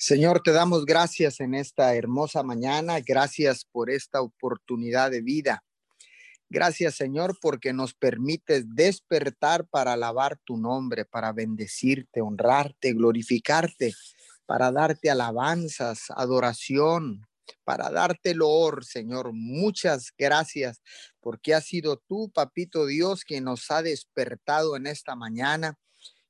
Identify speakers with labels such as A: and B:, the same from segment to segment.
A: Señor, te damos gracias en esta hermosa mañana. Gracias por esta oportunidad de vida. Gracias, Señor, porque nos permites despertar para alabar tu nombre, para bendecirte, honrarte, glorificarte, para darte alabanzas, adoración, para darte loor, Señor. Muchas gracias porque has sido tú, Papito Dios, quien nos ha despertado en esta mañana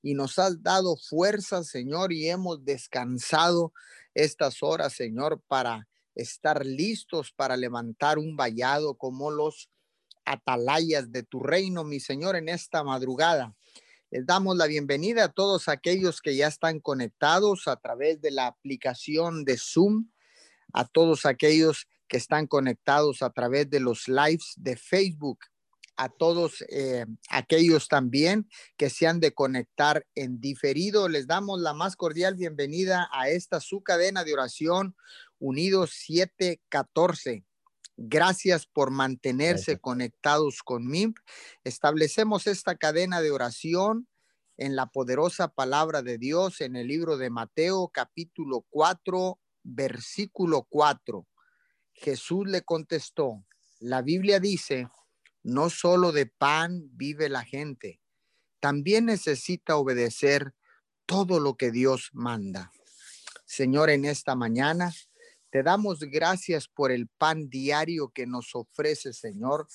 A: y nos has dado fuerza, Señor, y hemos descansado estas horas, Señor, para estar listos para levantar un vallado como los atalayas de tu reino, mi Señor, en esta madrugada. Les damos la bienvenida a todos aquellos que ya están conectados a través de la aplicación de Zoom, a todos aquellos que están conectados a través de los lives de Facebook a todos eh, aquellos también que se han de conectar en diferido. Les damos la más cordial bienvenida a esta su cadena de oración Unidos 714. Gracias por mantenerse conectados conmigo. Establecemos esta cadena de oración en la poderosa palabra de Dios en el libro de Mateo capítulo 4, versículo 4. Jesús le contestó, la Biblia dice, no solo de pan vive la gente, también necesita obedecer todo lo que Dios manda. Señor, en esta mañana te damos gracias por el pan diario que nos ofrece, Señor,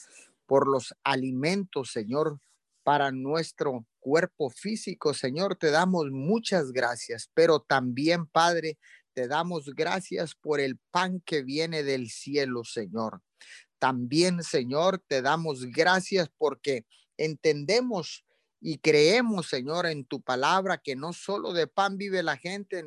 A: por los alimentos, Señor, para nuestro cuerpo físico, Señor. Te damos muchas gracias, pero también, Padre, te damos gracias por el pan que viene del cielo, Señor. También, Señor, te damos gracias porque entendemos y creemos, Señor, en tu palabra que no solo de pan vive la gente,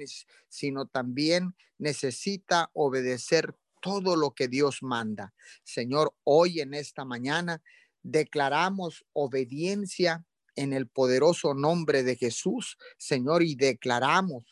A: sino también necesita obedecer todo lo que Dios manda. Señor, hoy en esta mañana declaramos obediencia en el poderoso nombre de Jesús, Señor, y declaramos,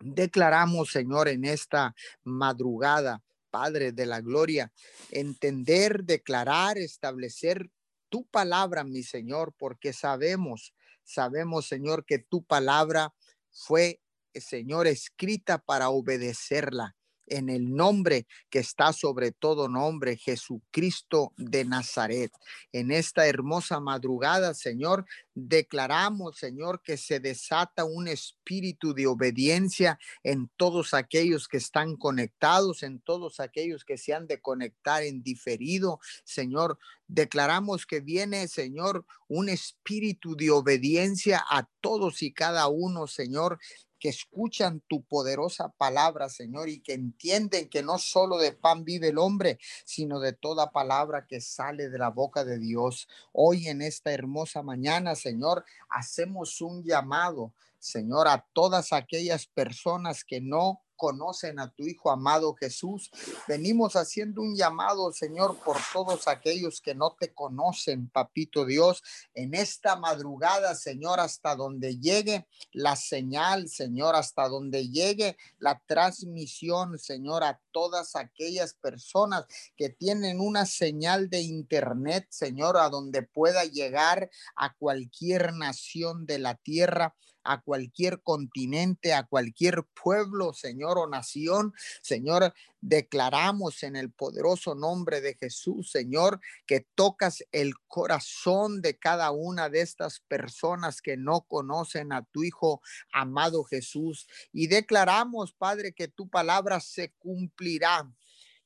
A: declaramos, Señor, en esta madrugada Padre de la Gloria, entender, declarar, establecer tu palabra, mi Señor, porque sabemos, sabemos, Señor, que tu palabra fue, Señor, escrita para obedecerla en el nombre que está sobre todo nombre, Jesucristo de Nazaret. En esta hermosa madrugada, Señor, declaramos, Señor, que se desata un espíritu de obediencia en todos aquellos que están conectados, en todos aquellos que se han de conectar en diferido. Señor, declaramos que viene, Señor, un espíritu de obediencia a todos y cada uno, Señor, que escuchan tu poderosa palabra, Señor, y que entienden que no solo de pan vive el hombre, sino de toda palabra que sale de la boca de Dios. Hoy en esta hermosa mañana, Señor, hacemos un llamado, Señor, a todas aquellas personas que no conocen a tu Hijo amado Jesús. Venimos haciendo un llamado, Señor, por todos aquellos que no te conocen, Papito Dios, en esta madrugada, Señor, hasta donde llegue la señal, Señor, hasta donde llegue la transmisión, Señor, a todas aquellas personas que tienen una señal de internet, Señor, a donde pueda llegar a cualquier nación de la tierra a cualquier continente, a cualquier pueblo, Señor, o nación. Señor, declaramos en el poderoso nombre de Jesús, Señor, que tocas el corazón de cada una de estas personas que no conocen a tu Hijo amado Jesús. Y declaramos, Padre, que tu palabra se cumplirá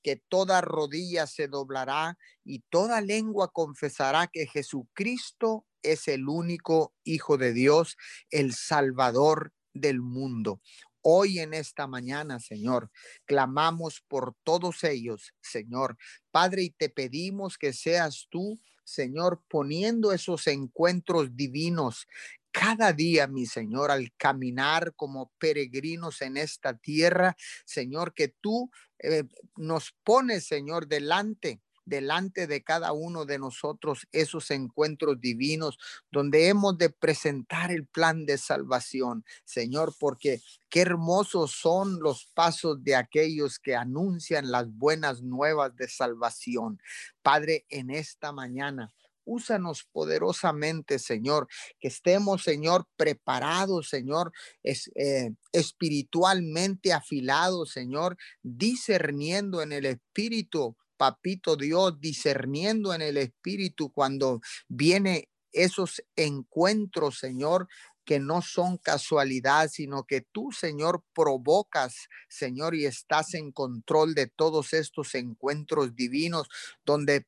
A: que toda rodilla se doblará y toda lengua confesará que Jesucristo es el único Hijo de Dios, el Salvador del mundo. Hoy en esta mañana, Señor, clamamos por todos ellos, Señor. Padre, y te pedimos que seas tú, Señor, poniendo esos encuentros divinos cada día, mi Señor, al caminar como peregrinos en esta tierra, Señor, que tú eh, nos pones, Señor, delante delante de cada uno de nosotros esos encuentros divinos donde hemos de presentar el plan de salvación, Señor, porque qué hermosos son los pasos de aquellos que anuncian las buenas nuevas de salvación. Padre, en esta mañana úsanos poderosamente, Señor, que estemos, Señor, preparados, Señor, es, eh, espiritualmente afilados, Señor, discerniendo en el Espíritu papito Dios, discerniendo en el espíritu cuando viene esos encuentros, Señor, que no son casualidad, sino que tú, Señor, provocas, Señor, y estás en control de todos estos encuentros divinos donde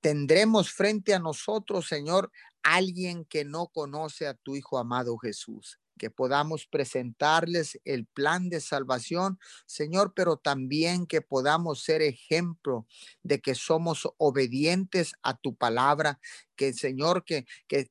A: tendremos frente a nosotros, Señor, alguien que no conoce a tu Hijo amado Jesús que podamos presentarles el plan de salvación, Señor, pero también que podamos ser ejemplo de que somos obedientes a tu palabra, que Señor, que, que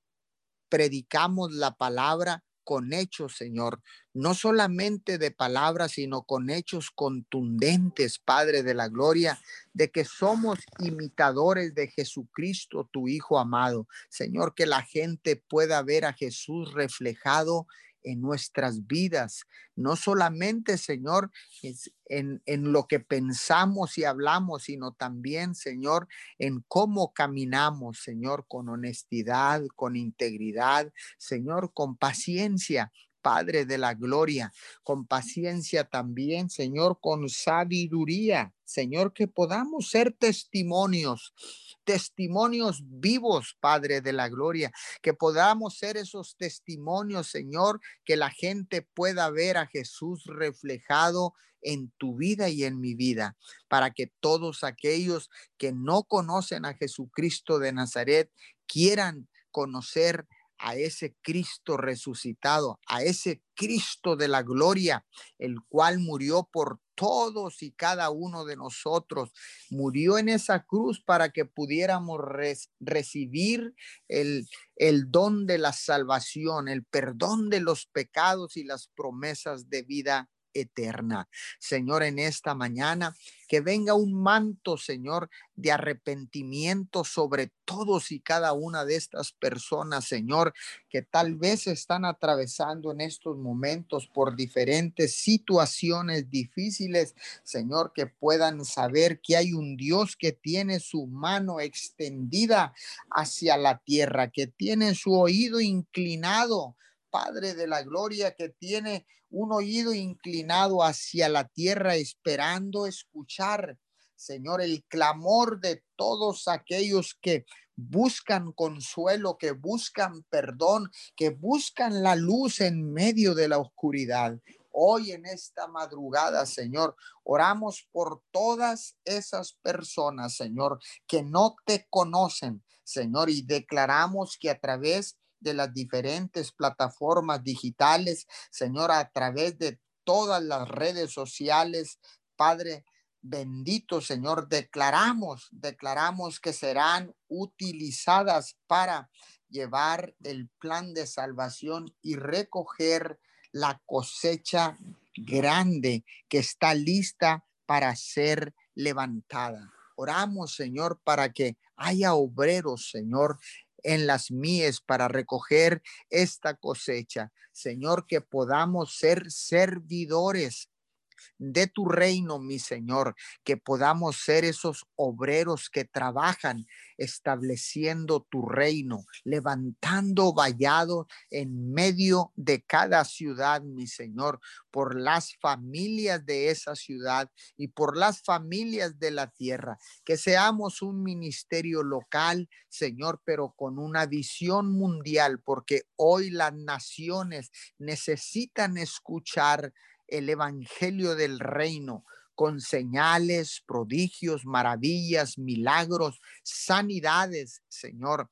A: predicamos la palabra con hechos, Señor, no solamente de palabras, sino con hechos contundentes, Padre de la Gloria, de que somos imitadores de Jesucristo, tu Hijo amado. Señor, que la gente pueda ver a Jesús reflejado en nuestras vidas, no solamente, Señor, en, en, lo que pensamos y hablamos, sino también, Señor, en cómo caminamos, Señor, con honestidad, con integridad, Señor, con paciencia, Padre de la gloria, con paciencia también, Señor, con sabiduría, Señor, que podamos ser testimonios, testimonios vivos, Padre de la gloria, que podamos ser esos testimonios, Señor, que la gente pueda ver a Jesús reflejado en tu vida y en mi vida, para que todos aquellos que no conocen a Jesucristo de Nazaret quieran conocer a ese Cristo resucitado, a ese Cristo de la gloria, el cual murió por todos y cada uno de nosotros. Murió en esa cruz para que pudiéramos recibir el, el don de la salvación, el perdón de los pecados y las promesas de vida eterna. Señor, en esta mañana, que venga un manto, Señor, de arrepentimiento sobre todos y cada una de estas personas, Señor, que tal vez están atravesando en estos momentos por diferentes situaciones difíciles, Señor, que puedan saber que hay un Dios que tiene su mano extendida hacia la tierra, que tiene su oído inclinado Padre de la Gloria, que tiene un oído inclinado hacia la tierra, esperando escuchar, Señor, el clamor de todos aquellos que buscan consuelo, que buscan perdón, que buscan la luz en medio de la oscuridad. Hoy en esta madrugada, Señor, oramos por todas esas personas, Señor, que no te conocen, Señor, y declaramos que a través de las diferentes plataformas digitales, Señor, a través de todas las redes sociales, Padre. Bendito Señor, declaramos, declaramos que serán utilizadas para llevar el plan de salvación y recoger la cosecha grande que está lista para ser levantada. Oramos, Señor, para que haya obreros, Señor, en las mies para recoger esta cosecha. Señor, que podamos ser servidores de tu reino, mi Señor, que podamos ser esos obreros que trabajan estableciendo tu reino, levantando vallado en medio de cada ciudad, mi Señor, por las familias de esa ciudad y por las familias de la tierra. Que seamos un ministerio local, Señor, pero con una visión mundial, porque hoy las naciones necesitan escuchar el evangelio del reino con señales, prodigios, maravillas, milagros, sanidades, Señor.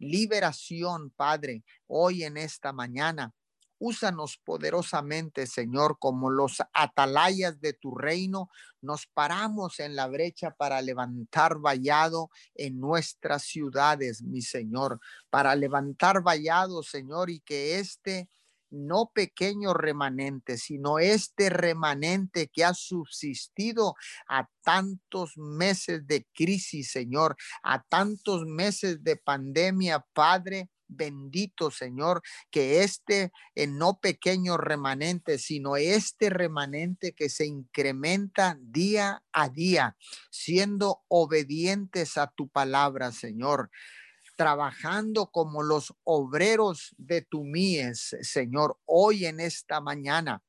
A: Liberación, Padre, hoy en esta mañana. Úsanos poderosamente, Señor, como los atalayas de tu reino. Nos paramos en la brecha para levantar vallado en nuestras ciudades, mi Señor, para levantar vallado, Señor, y que este no pequeño remanente, sino este remanente que ha subsistido a tantos meses de crisis, Señor, a tantos meses de pandemia, Padre. Bendito Señor, que este eh, no pequeño remanente, sino este remanente que se incrementa día a día, siendo obedientes a tu palabra, Señor trabajando como los obreros de tu mies, Señor, hoy en esta mañana.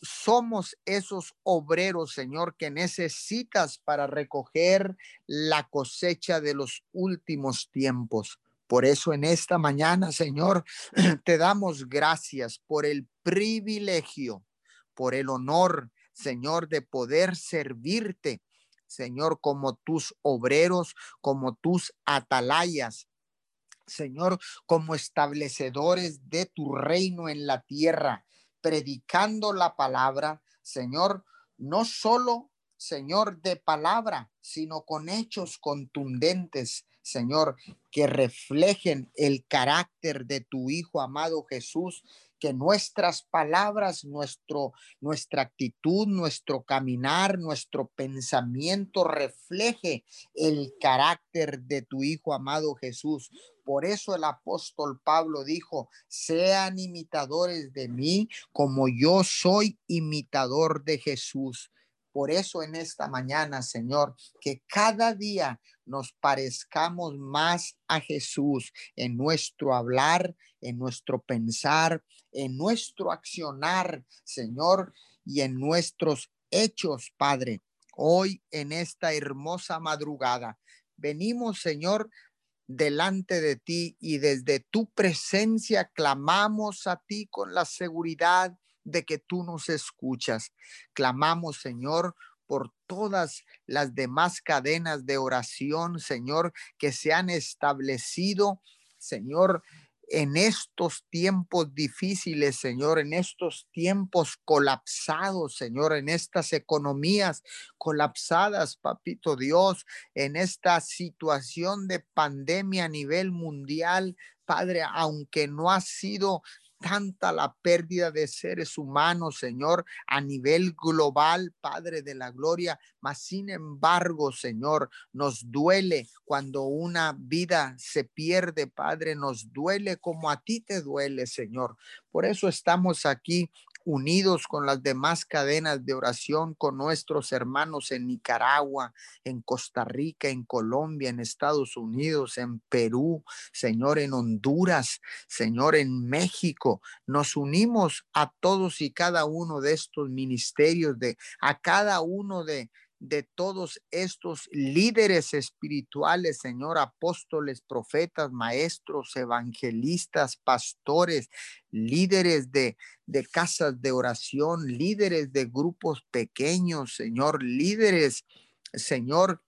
A: somos esos obreros, Señor, que necesitas para recoger la cosecha de los últimos tiempos. Por eso en esta mañana, Señor, te damos gracias por el privilegio, por el honor, Señor, de poder servirte Señor, como tus obreros, como tus atalayas. Señor, como establecedores de tu reino en la tierra, predicando la palabra, Señor, no solo, Señor, de palabra, sino con hechos contundentes, Señor, que reflejen el carácter de tu Hijo amado Jesús, que nuestras palabras, nuestro, nuestra actitud, nuestro caminar, nuestro pensamiento refleje el carácter de tu Hijo amado Jesús. Por eso el apóstol Pablo dijo, sean imitadores de mí como yo soy imitador de Jesús. Por eso en esta mañana, Señor, que cada día nos parezcamos más a Jesús en nuestro hablar, en nuestro pensar, en nuestro accionar, Señor, y en nuestros hechos, Padre. Hoy en esta hermosa madrugada, venimos, Señor, delante de ti y desde tu presencia clamamos a ti con la seguridad de que tú nos escuchas. Clamamos, Señor, por todas las demás cadenas de oración, Señor, que se han establecido, Señor, en estos tiempos difíciles, Señor, en estos tiempos colapsados, Señor, en estas economías colapsadas, papito Dios, en esta situación de pandemia a nivel mundial, Padre, aunque no ha sido tanta la pérdida de seres humanos, Señor, a nivel global, Padre de la Gloria, mas sin embargo, Señor, nos duele cuando una vida se pierde, Padre, nos duele como a ti te duele, Señor. Por eso estamos aquí unidos con las demás cadenas de oración, con nuestros hermanos en Nicaragua, en Costa Rica, en Colombia, en Estados Unidos, en Perú, Señor, en Honduras, Señor, en México. Nos unimos a todos y cada uno de estos ministerios, de a cada uno de de todos estos líderes espirituales, Señor, apóstoles, profetas, maestros, evangelistas, pastores, líderes de, de casas de oración, líderes de grupos pequeños, Señor, líderes, Señor,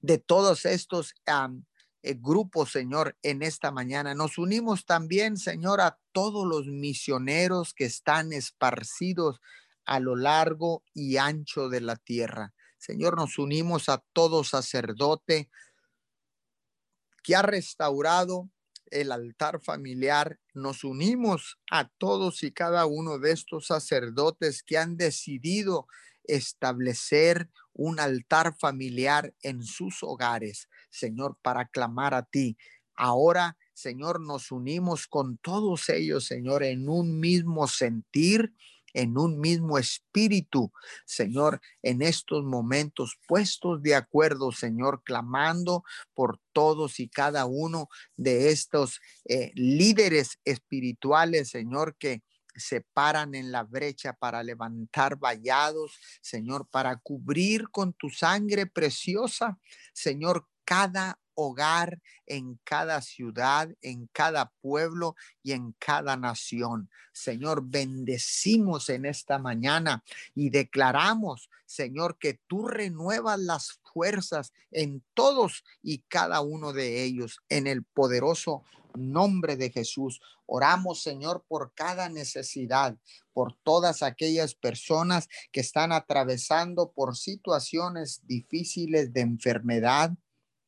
A: de todos estos eh, grupos, Señor, en esta mañana. Nos unimos también, Señor, a todos los misioneros que están esparcidos a lo largo y ancho de la tierra. Señor, nos unimos a todo sacerdote que ha restaurado el altar familiar. Nos unimos a todos y cada uno de estos sacerdotes que han decidido establecer un altar familiar en sus hogares, Señor, para clamar a ti. Ahora, Señor, nos unimos con todos ellos, Señor, en un mismo sentir, en un mismo espíritu, Señor, en estos momentos puestos de acuerdo, Señor, clamando por todos y cada uno de estos eh, líderes espirituales, Señor, que se paran en la brecha para levantar vallados, Señor, para cubrir con tu sangre preciosa, Señor, cada hogar, en cada ciudad, en cada pueblo y en cada nación. Señor, bendecimos en esta mañana y declaramos, Señor, que tú renuevas las fuerzas en todos y cada uno de ellos, en el poderoso nombre de Jesús. Oramos, Señor, por cada necesidad, por todas aquellas personas que están atravesando por situaciones difíciles de enfermedad,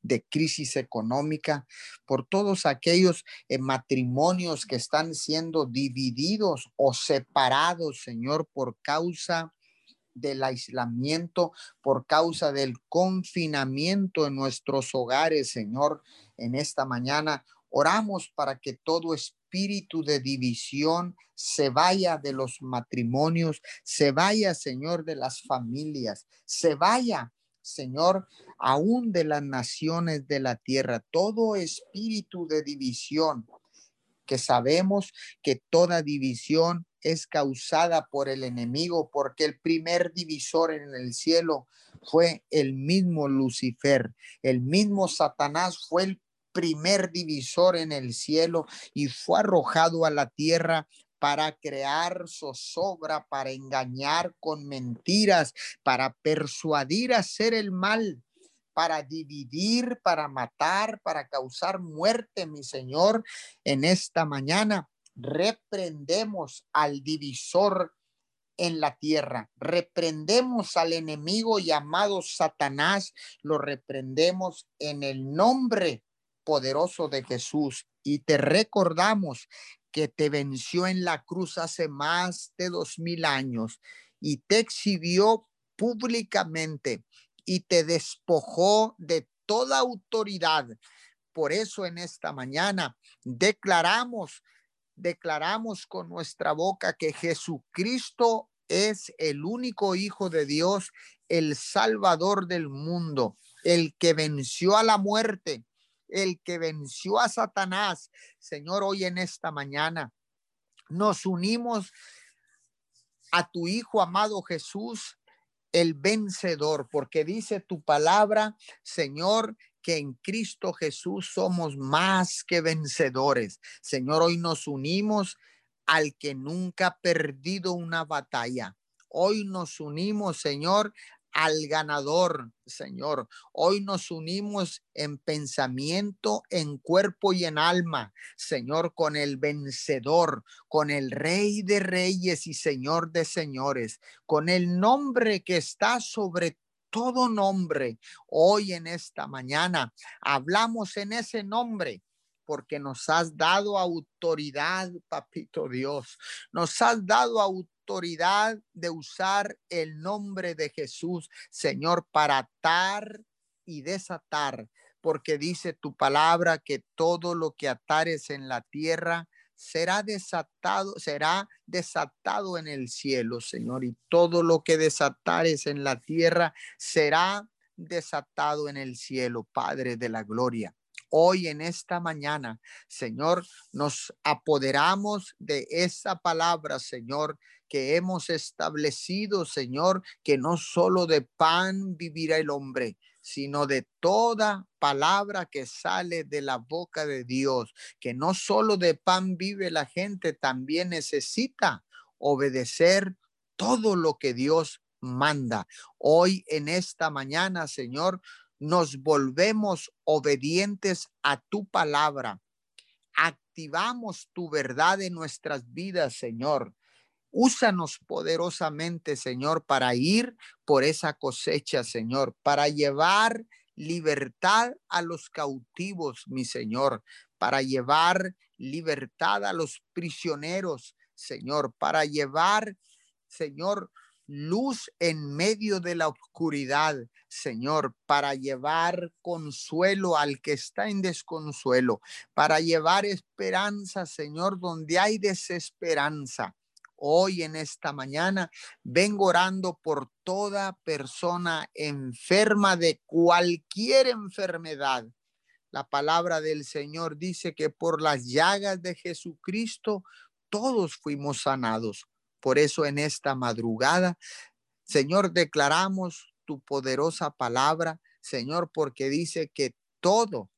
A: de crisis económica, por todos aquellos eh, matrimonios que están siendo divididos o separados, Señor, por causa del aislamiento, por causa del confinamiento en nuestros hogares, Señor, en esta mañana. Oramos para que todo espíritu de división se vaya de los matrimonios, se vaya, Señor, de las familias, se vaya Señor, aún de las naciones de la tierra, todo espíritu de división, que sabemos que toda división es causada por el enemigo, porque el primer divisor en el cielo fue el mismo Lucifer, el mismo Satanás fue el primer divisor en el cielo y fue arrojado a la tierra para crear zozobra, para engañar con mentiras, para persuadir a hacer el mal, para dividir, para matar, para causar muerte, mi Señor, en esta mañana. Reprendemos al divisor en la tierra. Reprendemos al enemigo llamado Satanás, lo reprendemos en el nombre poderoso de Jesús y te recordamos que te venció en la cruz hace más de dos mil años y te exhibió públicamente y te despojó de toda autoridad. Por eso en esta mañana declaramos, declaramos con nuestra boca que Jesucristo es el único Hijo de Dios, el Salvador del mundo, el que venció a la muerte el que venció a Satanás. Señor, hoy en esta mañana nos unimos a tu Hijo amado Jesús, el vencedor, porque dice tu palabra, Señor, que en Cristo Jesús somos más que vencedores. Señor, hoy nos unimos al que nunca ha perdido una batalla. Hoy nos unimos, Señor, al ganador, Señor. Hoy nos unimos en pensamiento, en cuerpo y en alma, Señor, con el vencedor, con el Rey de Reyes y Señor de Señores, con el nombre que está sobre todo nombre. Hoy en esta mañana hablamos en ese nombre porque nos has dado autoridad, papito Dios. Nos has dado autoridad autoridad de usar el nombre de Jesús, Señor, para atar y desatar, porque dice tu palabra que todo lo que atares en la tierra será desatado, será desatado en el cielo, Señor, y todo lo que desatares en la tierra será desatado en el cielo, Padre de la gloria. Hoy en esta mañana, Señor, nos apoderamos de esa palabra, Señor, que hemos establecido, Señor, que no solo de pan vivirá el hombre, sino de toda palabra que sale de la boca de Dios, que no solo de pan vive la gente, también necesita obedecer todo lo que Dios manda. Hoy en esta mañana, Señor, nos volvemos obedientes a tu palabra. Activamos tu verdad en nuestras vidas, Señor. Úsanos poderosamente, Señor, para ir por esa cosecha, Señor, para llevar libertad a los cautivos, mi Señor, para llevar libertad a los prisioneros, Señor, para llevar, Señor, luz en medio de la oscuridad, Señor, para llevar consuelo al que está en desconsuelo, para llevar esperanza, Señor, donde hay desesperanza hoy en esta mañana vengo orando por toda persona enferma de cualquier enfermedad. La palabra del Señor dice que por las llagas de Jesucristo todos fuimos sanados. Por eso en esta madrugada, Señor, declaramos tu poderosa palabra, Señor, porque dice que todo,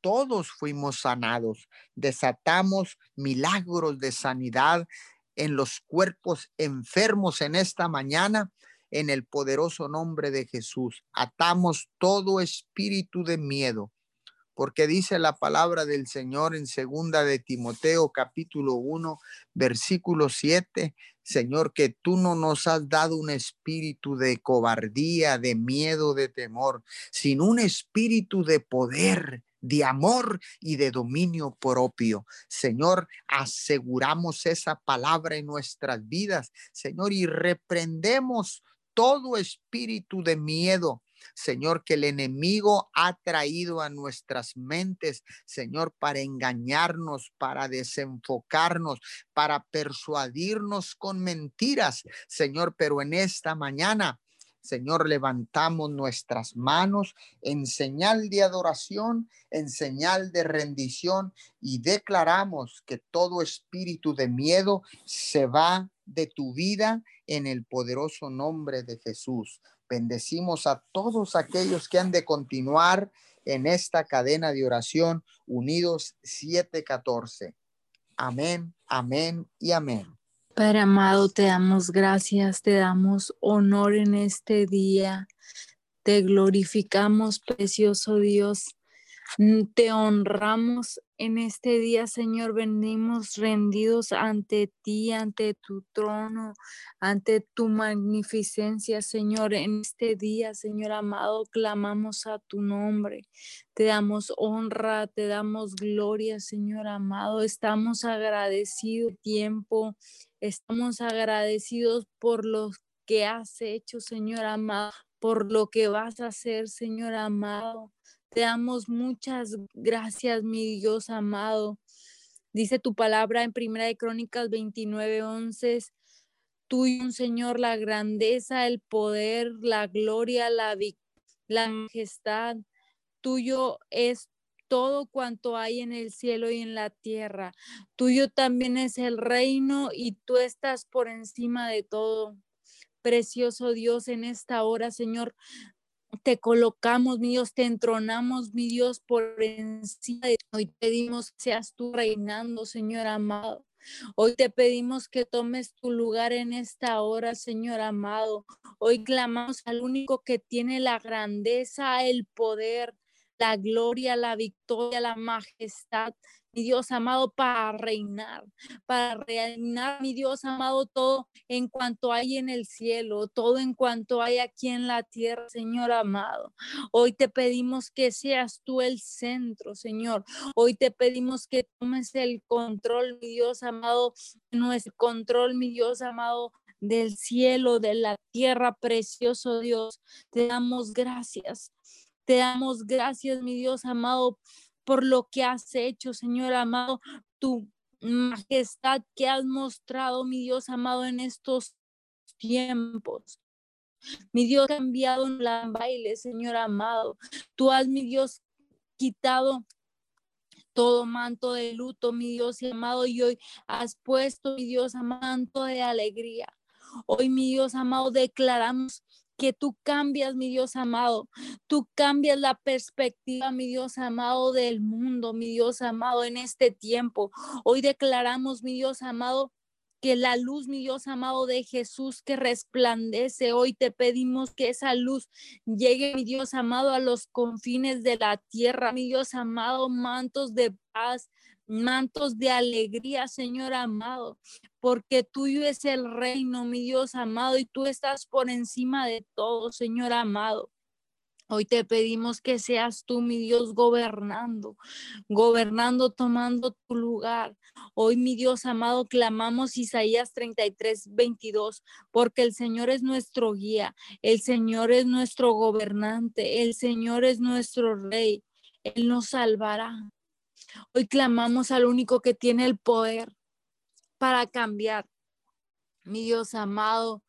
A: todos fuimos sanados. Desatamos milagros de sanidad en los cuerpos enfermos en esta mañana, en el poderoso nombre de Jesús. Atamos todo espíritu de miedo, porque dice la palabra del Señor en segunda de Timoteo capítulo 1, versículo 7, Señor, que tú no nos has dado un espíritu de cobardía, de miedo, de temor, sino un espíritu de poder, de amor y de dominio propio. Señor, aseguramos esa palabra en nuestras vidas, Señor, y reprendemos todo espíritu de miedo, Señor, que el enemigo ha traído a nuestras mentes, Señor, para engañarnos, para desenfocarnos, para persuadirnos con mentiras, Señor, pero en esta mañana Señor, levantamos nuestras manos en señal de adoración, en señal de rendición y declaramos que todo espíritu de miedo se va de tu vida en el poderoso nombre de Jesús. Bendecimos a todos aquellos que han de continuar en esta cadena de oración unidos 714. Amén, amén y amén.
B: Padre amado, te damos gracias, te damos honor en este día. Te glorificamos, precioso Dios. Mm, te honramos en este día, Señor. Venimos rendidos ante ti, ante tu trono, ante tu magnificencia, Señor. En este día, Señor amado, clamamos a tu nombre. Te damos honra, te damos gloria, Señor amado. Estamos agradecidos tiempo. Estamos agradecidos por lo que has hecho, Señor amado, por lo que vas a hacer, Señor amado. Te damos muchas gracias, mi Dios amado. Dice tu palabra en Primera de Crónicas 29, 11. Tuyo, Señor, la grandeza, el poder, la gloria, la, la majestad. Tuyo es todo cuanto hay en el cielo y en la tierra. Tuyo también es el reino y tú estás por encima de todo. Precioso Dios, en esta hora, Señor, te colocamos, mi Dios, te entronamos, mi Dios, por encima de hoy. Pedimos que seas tú reinando, Señor amado. Hoy te pedimos que tomes tu lugar en esta hora, Señor amado. Hoy clamamos al único que tiene la grandeza, el poder, la gloria, la victoria, la majestad, mi Dios amado, para reinar, para reinar, mi Dios amado, todo en cuanto hay en el cielo, todo en cuanto hay aquí en la tierra, Señor amado. Hoy te pedimos que seas tú el centro, Señor. Hoy te pedimos que tomes el control, mi Dios amado, nuestro control, mi Dios amado, del cielo, de la tierra, precioso Dios. Te damos gracias. Te damos gracias, mi Dios amado, por lo que has hecho, Señor amado, tu majestad que has mostrado, mi Dios amado, en estos tiempos. Mi Dios ha cambiado la baile, Señor amado. Tú has, mi Dios, quitado todo manto de luto, mi Dios amado, y hoy has puesto, mi Dios, manto de alegría. Hoy, mi Dios amado, declaramos que tú cambias, mi Dios amado. Tú cambias la perspectiva, mi Dios amado, del mundo, mi Dios amado, en este tiempo. Hoy declaramos, mi Dios amado, que la luz, mi Dios amado, de Jesús que resplandece. Hoy te pedimos que esa luz llegue, mi Dios amado, a los confines de la tierra, mi Dios amado, mantos de paz, mantos de alegría, Señor amado, porque tuyo es el reino, mi Dios amado, y tú estás por encima de todo, Señor amado. Hoy te pedimos que seas tú, mi Dios, gobernando, gobernando, tomando tu lugar. Hoy, mi Dios amado, clamamos Isaías 33, 22, porque el Señor es nuestro guía, el Señor es nuestro gobernante, el Señor es nuestro rey. Él nos salvará. Hoy clamamos al único que tiene el poder para cambiar. Mi Dios amado,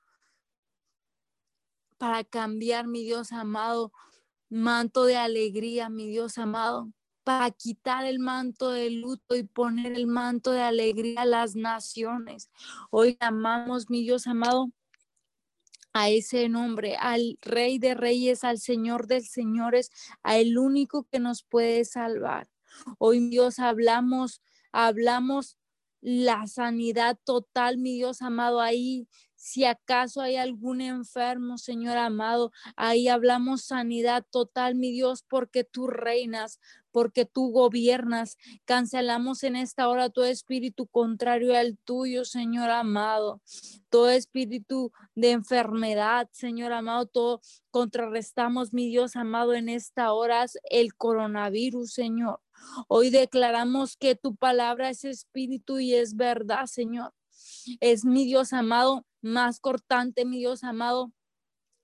B: para cambiar, mi Dios amado, manto de alegría, mi Dios amado, para quitar el manto de luto y poner el manto de alegría a las naciones. Hoy amamos, mi Dios amado, a ese nombre, al Rey de Reyes, al Señor de Señores, a el único que nos puede salvar. Hoy, Dios, hablamos, hablamos la sanidad total, mi Dios amado, ahí. Si acaso hay algún enfermo, Señor amado, ahí hablamos sanidad total, mi Dios, porque tú reinas, porque tú gobiernas. Cancelamos en esta hora todo espíritu contrario al tuyo, Señor amado. Todo espíritu de enfermedad, Señor amado, todo contrarrestamos, mi Dios amado, en esta hora el coronavirus, Señor. Hoy declaramos que tu palabra es espíritu y es verdad, Señor. Es mi Dios amado, más cortante, mi Dios amado,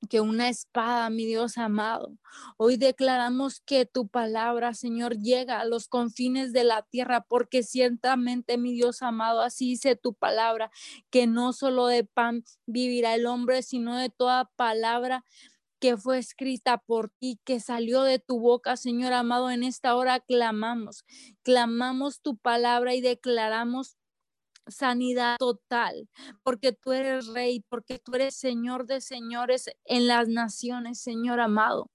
B: que una espada, mi Dios amado. Hoy declaramos que tu palabra, Señor, llega a los confines de la tierra, porque ciertamente, mi Dios amado, así dice tu palabra, que no solo de pan vivirá el hombre, sino de toda palabra que fue escrita por ti, que salió de tu boca, Señor amado. En esta hora clamamos, clamamos tu palabra y declaramos sanidad total, porque tú eres rey, porque tú eres Señor de señores en las naciones, Señor amado.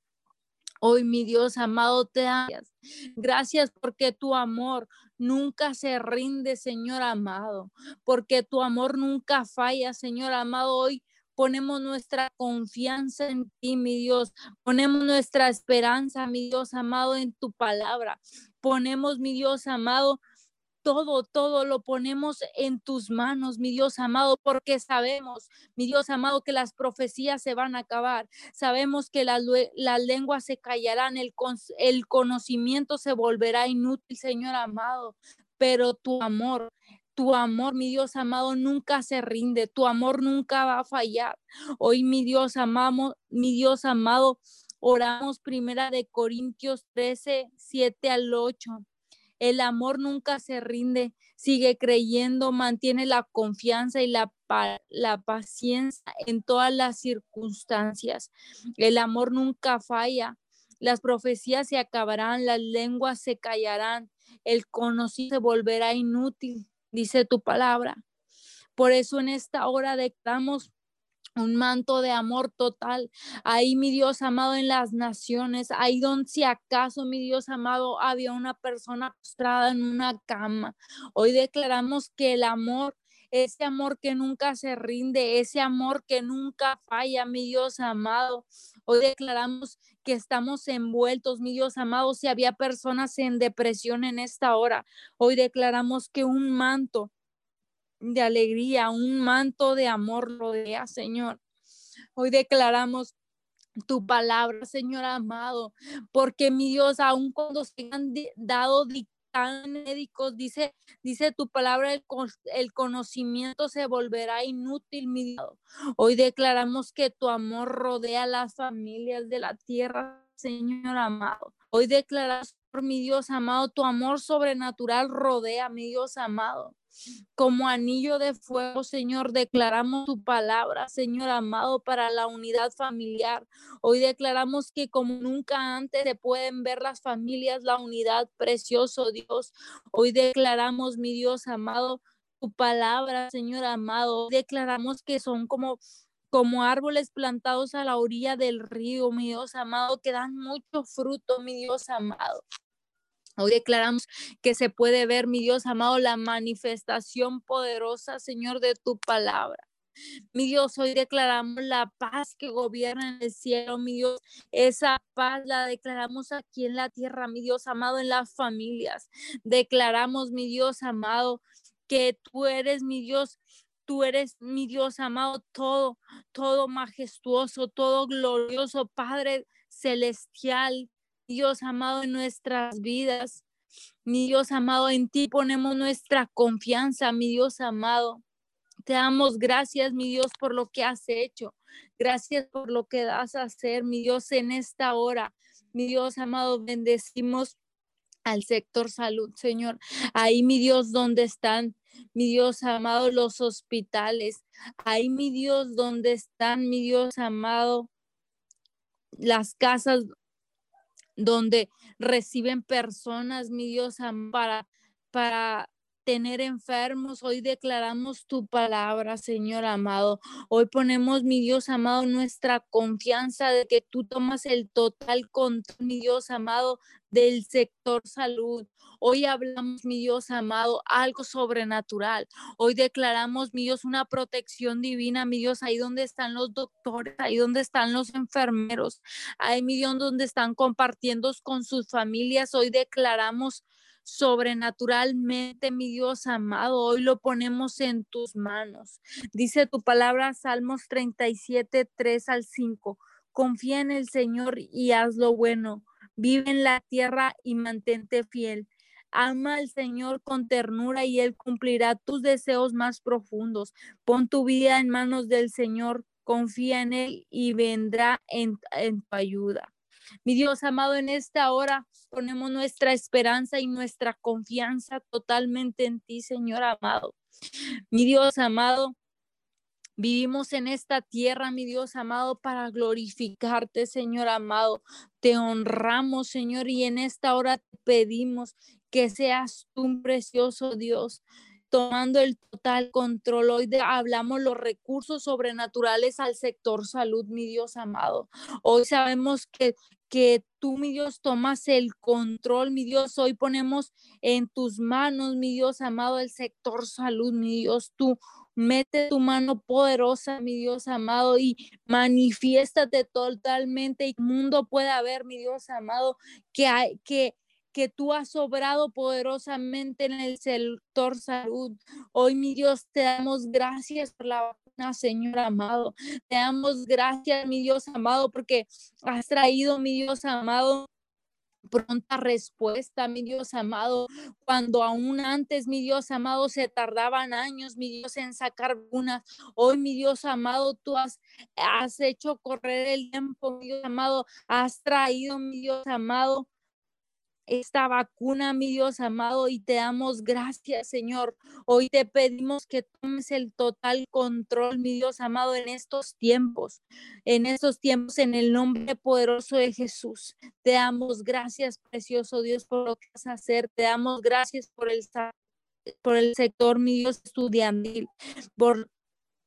B: Hoy, mi Dios amado, te gracias. Gracias porque tu amor nunca se rinde, Señor amado, porque tu amor nunca falla, Señor amado. Hoy ponemos nuestra confianza en ti, mi Dios. Ponemos nuestra esperanza, mi Dios amado, en tu palabra. Ponemos, mi Dios amado, todo, todo lo ponemos en tus manos, mi Dios amado, porque sabemos, mi Dios amado, que las profecías se van a acabar. Sabemos que las, lenguas se callarán, el, el conocimiento se volverá inútil, Señor amado, pero tu amor, tu amor, mi Dios amado, nunca se rinde, tu amor nunca va a fallar. Hoy, mi Dios amamos, mi Dios amado, oramos primera de Corintios 13, 7 al 8. El amor nunca se rinde, sigue creyendo, mantiene la confianza y la, la paciencia en todas las circunstancias. El amor nunca falla. Las profecías se acabarán, las lenguas se callarán, el conocido se volverá inútil, dice tu palabra. Por eso en esta hora declaramos un manto de amor total. Ahí, mi Dios amado, en las naciones, ahí donde si acaso, mi Dios amado, había una persona postrada en una cama. Hoy declaramos que el amor, ese amor que nunca se rinde, ese amor que nunca falla, mi Dios amado. Hoy declaramos que estamos envueltos, mi Dios amado, si había personas en depresión en esta hora. Hoy declaramos que un manto de alegría, un manto de amor rodea, Señor. Hoy declaramos tu palabra, Señor amado, porque mi Dios, aun cuando se han dado dictámenes médicos, dice, dice tu palabra, el, el, conocimiento se volverá inútil, mi Dios. Hoy declaramos que tu amor rodea las familias de la tierra, Señor amado. Hoy declaramos, mi Dios amado, tu amor sobrenatural rodea, mi Dios amado como anillo de fuego, Señor, declaramos tu palabra, Señor amado, para la unidad familiar. Hoy declaramos que como nunca antes se pueden ver las familias, la unidad, precioso Dios. Hoy declaramos, mi Dios amado, tu palabra, Señor amado. Declaramos que son como como árboles plantados a la orilla del río, mi Dios amado, que dan mucho fruto, mi Dios amado. Hoy declaramos que se puede ver, mi Dios amado, la manifestación poderosa, Señor, de tu palabra. Mi Dios, hoy declaramos la paz que gobierna en el cielo, mi Dios. Esa paz la declaramos aquí en la tierra, mi Dios amado, en las familias. Declaramos, mi Dios amado, que tú eres mi Dios. Tú eres mi Dios amado, todo, todo majestuoso, todo glorioso, Padre celestial, Dios amado, en nuestras vidas. Mi Dios amado, en ti ponemos nuestra confianza, mi Dios amado. Te damos gracias, mi Dios, por lo que has hecho. Gracias por lo que das a hacer, mi Dios, en esta hora. Mi Dios amado, bendecimos al sector salud, Señor. Ahí, mi Dios, donde están, mi Dios amado, los hospitales. Ahí, mi Dios, donde están, mi Dios amado, las casas donde reciben personas, mi Dios, para, para tener enfermos. Hoy declaramos tu palabra, Señor amado. Hoy ponemos, mi Dios amado, nuestra confianza de que tú tomas el total control, mi Dios amado, del sector salud. Hoy hablamos, mi Dios amado, algo sobrenatural. Hoy declaramos, mi Dios, una protección divina, mi Dios, ahí donde están los doctores, ahí donde están los enfermeros, ahí, mi Dios, donde están compartiendo con sus familias. Hoy declaramos sobrenaturalmente, mi Dios amado. Hoy lo ponemos en tus manos. Dice tu palabra, Salmos 37, 3 al 5. Confía en el Señor y haz lo bueno. Vive en la tierra y mantente fiel. Ama al Señor con ternura y Él cumplirá tus deseos más profundos. Pon tu vida en manos del Señor confía en Él y vendrá en, en tu ayuda. Mi Dios amado, en esta hora ponemos nuestra esperanza y nuestra confianza totalmente en ti, Señor amado. Mi Dios amado, Vivimos en esta tierra, mi Dios amado, para glorificarte, Señor amado. Te honramos, Señor, y en esta hora te pedimos que seas tú un precioso Dios tomando el total control. Hoy hablamos los recursos sobrenaturales al sector salud, mi Dios amado. Hoy sabemos que, que tú, mi Dios, tomas el control, mi Dios. Hoy ponemos en tus manos, mi Dios amado, el sector salud, mi Dios. Tú mete tu mano poderosa, mi Dios amado, y manifiéstate totalmente y el mundo pueda ver, mi Dios amado, que hay que que tú has obrado poderosamente en el sector salud. Hoy, mi Dios, te damos gracias por la Señor amado. Te damos gracias, mi Dios amado, porque has traído, mi Dios amado, pronta respuesta, mi Dios amado, cuando aún antes, mi Dios amado, se tardaban años, mi Dios, en sacar una. Hoy, mi Dios amado, tú has, has hecho correr el tiempo, mi Dios amado, has traído, mi Dios amado, esta vacuna, mi Dios amado, y te damos gracias, Señor. Hoy te pedimos que tomes el total control, mi Dios amado, en estos tiempos, en estos tiempos, en el nombre poderoso de Jesús. Te damos gracias, precioso Dios, por lo que vas a hacer. Te damos gracias por el por el sector, mi Dios, estudiantil, por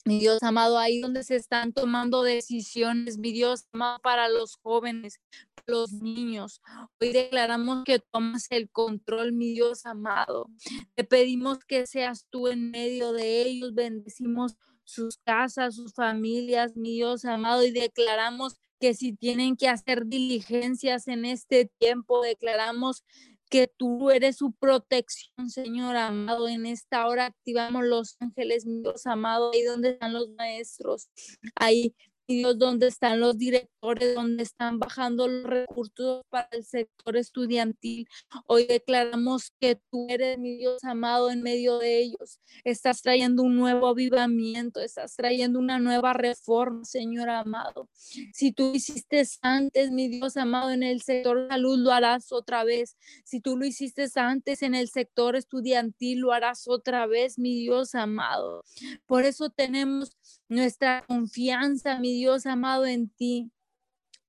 B: mi Dios amado, ahí donde se están tomando decisiones, mi Dios amado, para los jóvenes, los niños. Hoy declaramos que tomas el control, mi Dios amado. Te pedimos que seas tú en medio de ellos. Bendecimos sus casas, sus familias, mi Dios amado, y declaramos que si tienen que hacer diligencias en este tiempo, declaramos que tú eres su protección, Señor amado. En esta hora activamos los ángeles, mi Dios amado, ahí donde están los maestros, ahí Donde están los directores, donde están bajando los recursos para el sector estudiantil. Hoy declaramos que tú eres mi Dios amado en medio de ellos. Estás trayendo un nuevo avivamiento, estás trayendo una nueva reforma, Señor amado. Si tú hiciste antes, mi Dios amado, en el sector salud, lo harás otra vez. Si tú lo hiciste antes en el sector estudiantil, lo harás otra vez, mi Dios amado. Por eso tenemos nuestra confianza, mi Dios amado, en ti.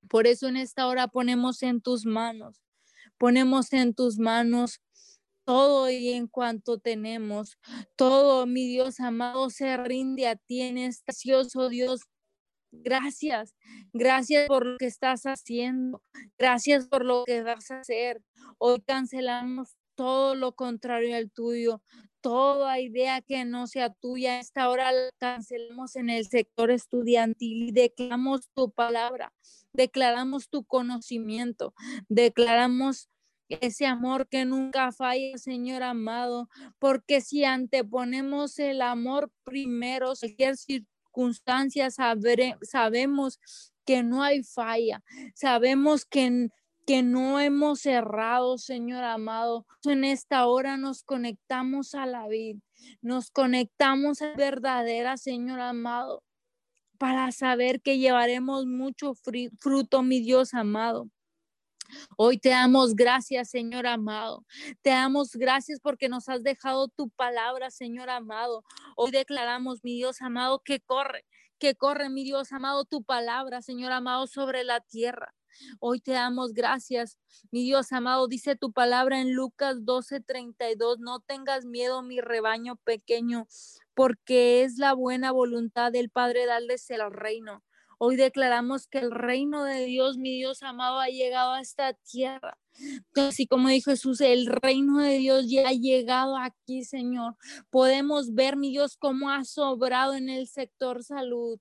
B: Por eso en esta hora ponemos en tus manos, ponemos en tus manos todo y en cuanto tenemos, todo, mi Dios amado, se rinde a ti en este Dios. Gracias, gracias por lo que estás haciendo, gracias por lo que vas a hacer. Hoy cancelamos todo lo contrario al tuyo, toda idea que no sea tuya. Esta hora la cancelamos en el sector estudiantil y declaramos tu palabra, declaramos tu conocimiento, declaramos ese amor que nunca falla, Señor amado, porque si anteponemos el amor primero, cualquier circunstancia, sabemos que no hay falla, sabemos que que no hemos errado, Señor amado. En esta hora nos conectamos a la vida, nos conectamos a verdadera, Señor amado, para saber que llevaremos mucho fruto, mi Dios amado. Hoy te damos gracias, Señor amado. Te damos gracias porque nos has dejado tu palabra, Señor amado. Hoy declaramos, mi Dios amado, que corre, que corre, mi Dios amado, tu palabra, Señor amado, sobre la tierra. Hoy te damos gracias, mi Dios amado. Dice tu palabra en Lucas 12:32, no tengas miedo, mi rebaño pequeño, porque es la buena voluntad del Padre darles el reino. Hoy declaramos que el reino de Dios, mi Dios amado, ha llegado a esta tierra. Así como dijo Jesús, el reino de Dios ya ha llegado aquí, Señor. Podemos ver, mi Dios, cómo ha sobrado en el sector salud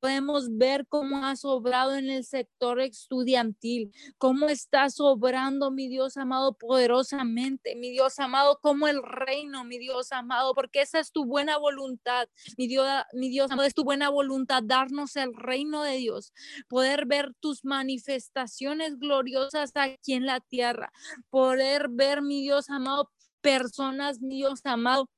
B: podemos ver cómo ha sobrado en el sector estudiantil, cómo está sobrando, mi Dios amado, poderosamente, mi Dios amado, como el reino, mi Dios amado, porque esa es tu buena voluntad, mi Dios, mi Dios amado, es tu buena voluntad darnos el reino de Dios, poder ver tus manifestaciones gloriosas aquí en la tierra, poder ver, mi Dios amado, personas, mi Dios amado,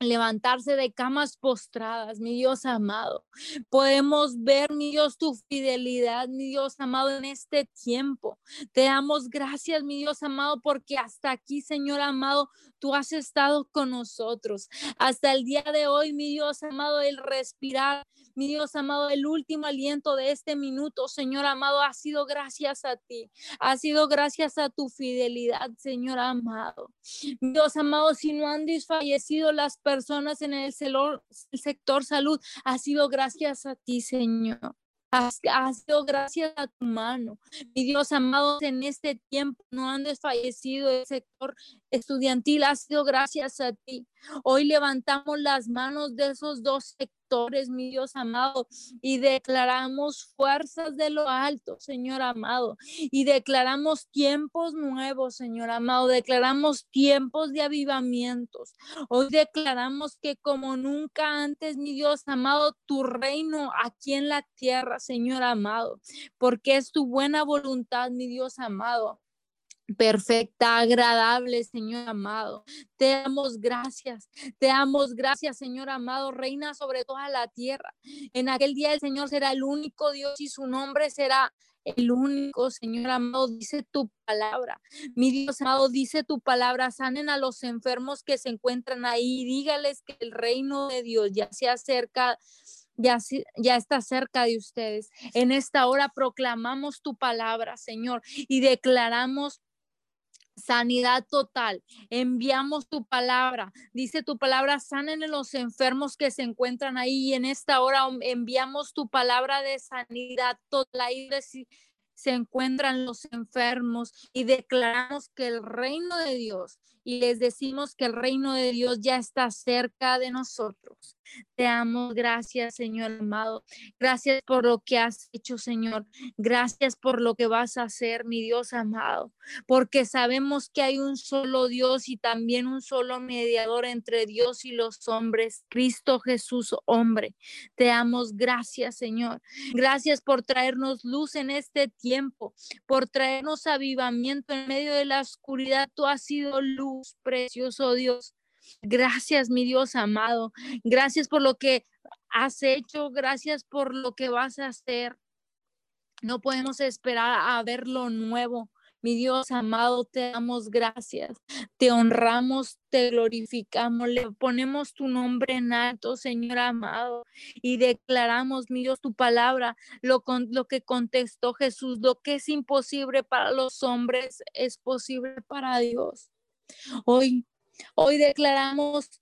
B: levantarse de camas postradas, mi Dios amado. Podemos ver, mi Dios, tu fidelidad, mi Dios amado, en este tiempo. Te damos gracias, mi Dios amado, porque hasta aquí, Señor amado, tú has estado con nosotros. Hasta el día de hoy, mi Dios amado, el respirar, mi Dios amado, el último aliento de este minuto, Señor amado, ha sido gracias a ti. Ha sido gracias a tu fidelidad, Señor amado. Dios amado, si no han desfallecido las personas en el, sector salud, ha sido gracias a ti, Señor. Ha, sido gracias a tu mano. Mi Dios amado, en este tiempo no han desfallecido el sector estudiantil, ha sido gracias a ti. Hoy levantamos las manos de esos dos sectores mi Dios amado, y declaramos fuerzas de lo alto, Señor amado, y declaramos tiempos nuevos, Señor amado, declaramos tiempos de avivamientos. Hoy declaramos que como nunca antes, mi Dios amado, tu reino aquí en la tierra, Señor amado, porque es tu buena voluntad, mi Dios amado perfecta, agradable, Señor amado. Te damos gracias, te damos gracias, Señor amado, reina sobre toda la tierra. En aquel día el Señor será el único Dios y su nombre será el único, Señor amado, dice tu palabra. Mi Dios amado, dice tu palabra, sanen a los enfermos que se encuentran ahí, dígales que el reino de Dios ya se acerca ya, ya, está cerca de ustedes. En esta hora proclamamos tu palabra, Señor, y declaramos sanidad total. Enviamos tu palabra. Dice tu palabra, sanen los enfermos que se encuentran ahí. Y en esta hora enviamos tu palabra de sanidad total. Y se encuentran los enfermos y declaramos que el reino de Dios les decimos que el reino de Dios ya está cerca de nosotros. Te amo, gracias Señor amado. Gracias por lo que has hecho, Señor. Gracias por lo que vas a hacer, mi Dios amado. Porque sabemos que hay un solo Dios y también un solo mediador entre Dios y los hombres, Cristo Jesús, hombre. Te damos gracias, Señor. Gracias por traernos luz en este tiempo, por traernos avivamiento en medio de la oscuridad. Tú has sido luz, precioso Dios. Gracias, mi Dios amado. Gracias por lo que has hecho. Gracias por lo que vas a hacer. No podemos esperar a ver lo nuevo. Mi Dios amado, te damos gracias, te honramos, te glorificamos, le ponemos tu nombre en alto, Señor amado, y declaramos, mi Dios, tu palabra, lo, con, lo que contestó Jesús, lo que es imposible para los hombres es posible para Dios. Hoy Hoy declaramos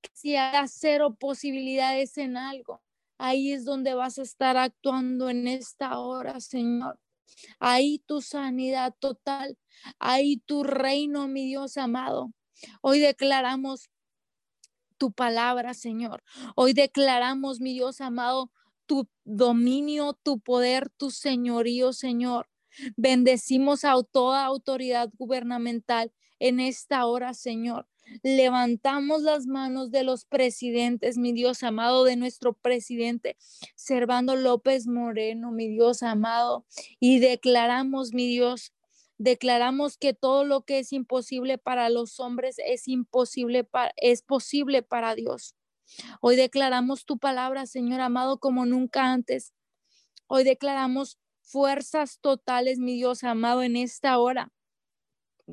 B: que si hay cero posibilidades en algo, ahí es donde vas a estar actuando en esta hora, Señor. Ahí tu sanidad total, ahí tu reino, mi Dios amado. Hoy declaramos tu palabra, Señor. Hoy declaramos, mi Dios amado, tu dominio, tu poder, tu señorío, Señor. Bendecimos a toda autoridad gubernamental en esta hora, Señor. Levantamos las manos de los presidentes, mi Dios amado, de nuestro presidente Servando López Moreno, mi Dios amado, y declaramos, mi Dios, declaramos que todo lo que es imposible para los hombres es imposible para, es posible para Dios. Hoy declaramos tu palabra, Señor amado, como nunca antes. Hoy declaramos fuerzas totales, mi Dios amado, en esta hora.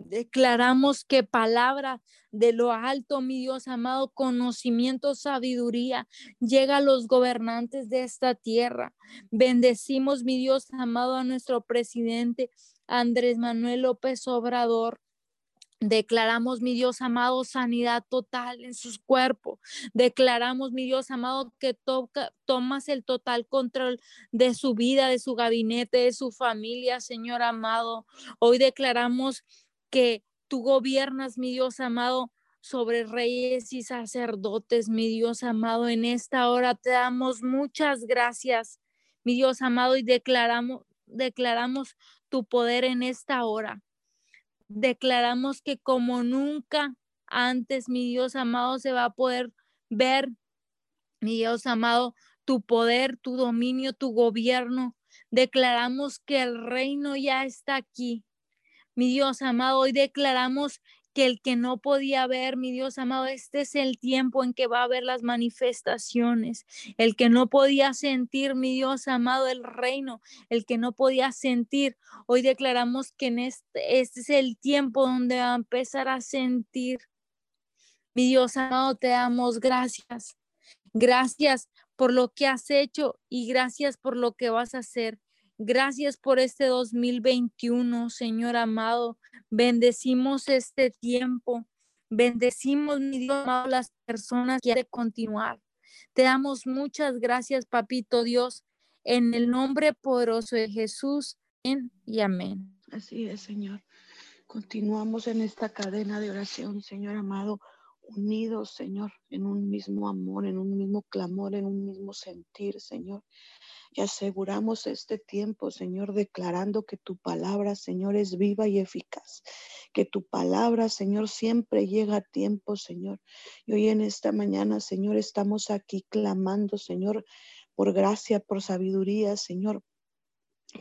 B: Declaramos que palabra de lo alto, mi Dios amado, conocimiento, sabiduría, llega a los gobernantes de esta tierra. Bendecimos, mi Dios amado, a nuestro presidente Andrés Manuel López Obrador. Declaramos, mi Dios amado, sanidad total en sus cuerpos. Declaramos, mi Dios amado, que toca, tomas el total control de su vida, de su gabinete, de su familia, Señor amado. Hoy declaramos que tú gobiernas, mi Dios amado, sobre reyes y sacerdotes, mi Dios amado. En esta hora te damos muchas gracias, mi Dios amado, y declaramos, declaramos tu poder en esta hora. Declaramos que como nunca antes, mi Dios amado, se va a poder ver, mi Dios amado, tu poder, tu dominio, tu gobierno. Declaramos que el reino ya está aquí, mi Dios amado, hoy declaramos que el que no podía ver, mi Dios amado, este es el tiempo en que va a haber las manifestaciones. El que no podía sentir, mi Dios amado, el reino, el que no podía sentir. Hoy declaramos que en este, este es el tiempo donde va a empezar a sentir. Mi Dios amado, te damos gracias. Gracias por lo que has hecho y gracias por lo que vas a hacer. Gracias por este 2021, Señor amado. Bendecimos este tiempo. Bendecimos, mi Dios amado, las personas que quieren continuar. Te damos muchas gracias, Papito Dios, en el nombre poderoso de Jesús. Y amén.
C: Así es, Señor. Continuamos en esta cadena de oración, Señor amado, unidos, Señor, en un mismo amor, en un mismo clamor, en un mismo sentir, Señor. Y aseguramos este tiempo, Señor, declarando que tu palabra, Señor, es viva y eficaz. Que tu palabra, Señor, siempre llega a tiempo, Señor. Y hoy en esta mañana, Señor, estamos aquí clamando, Señor, por gracia, por sabiduría, Señor,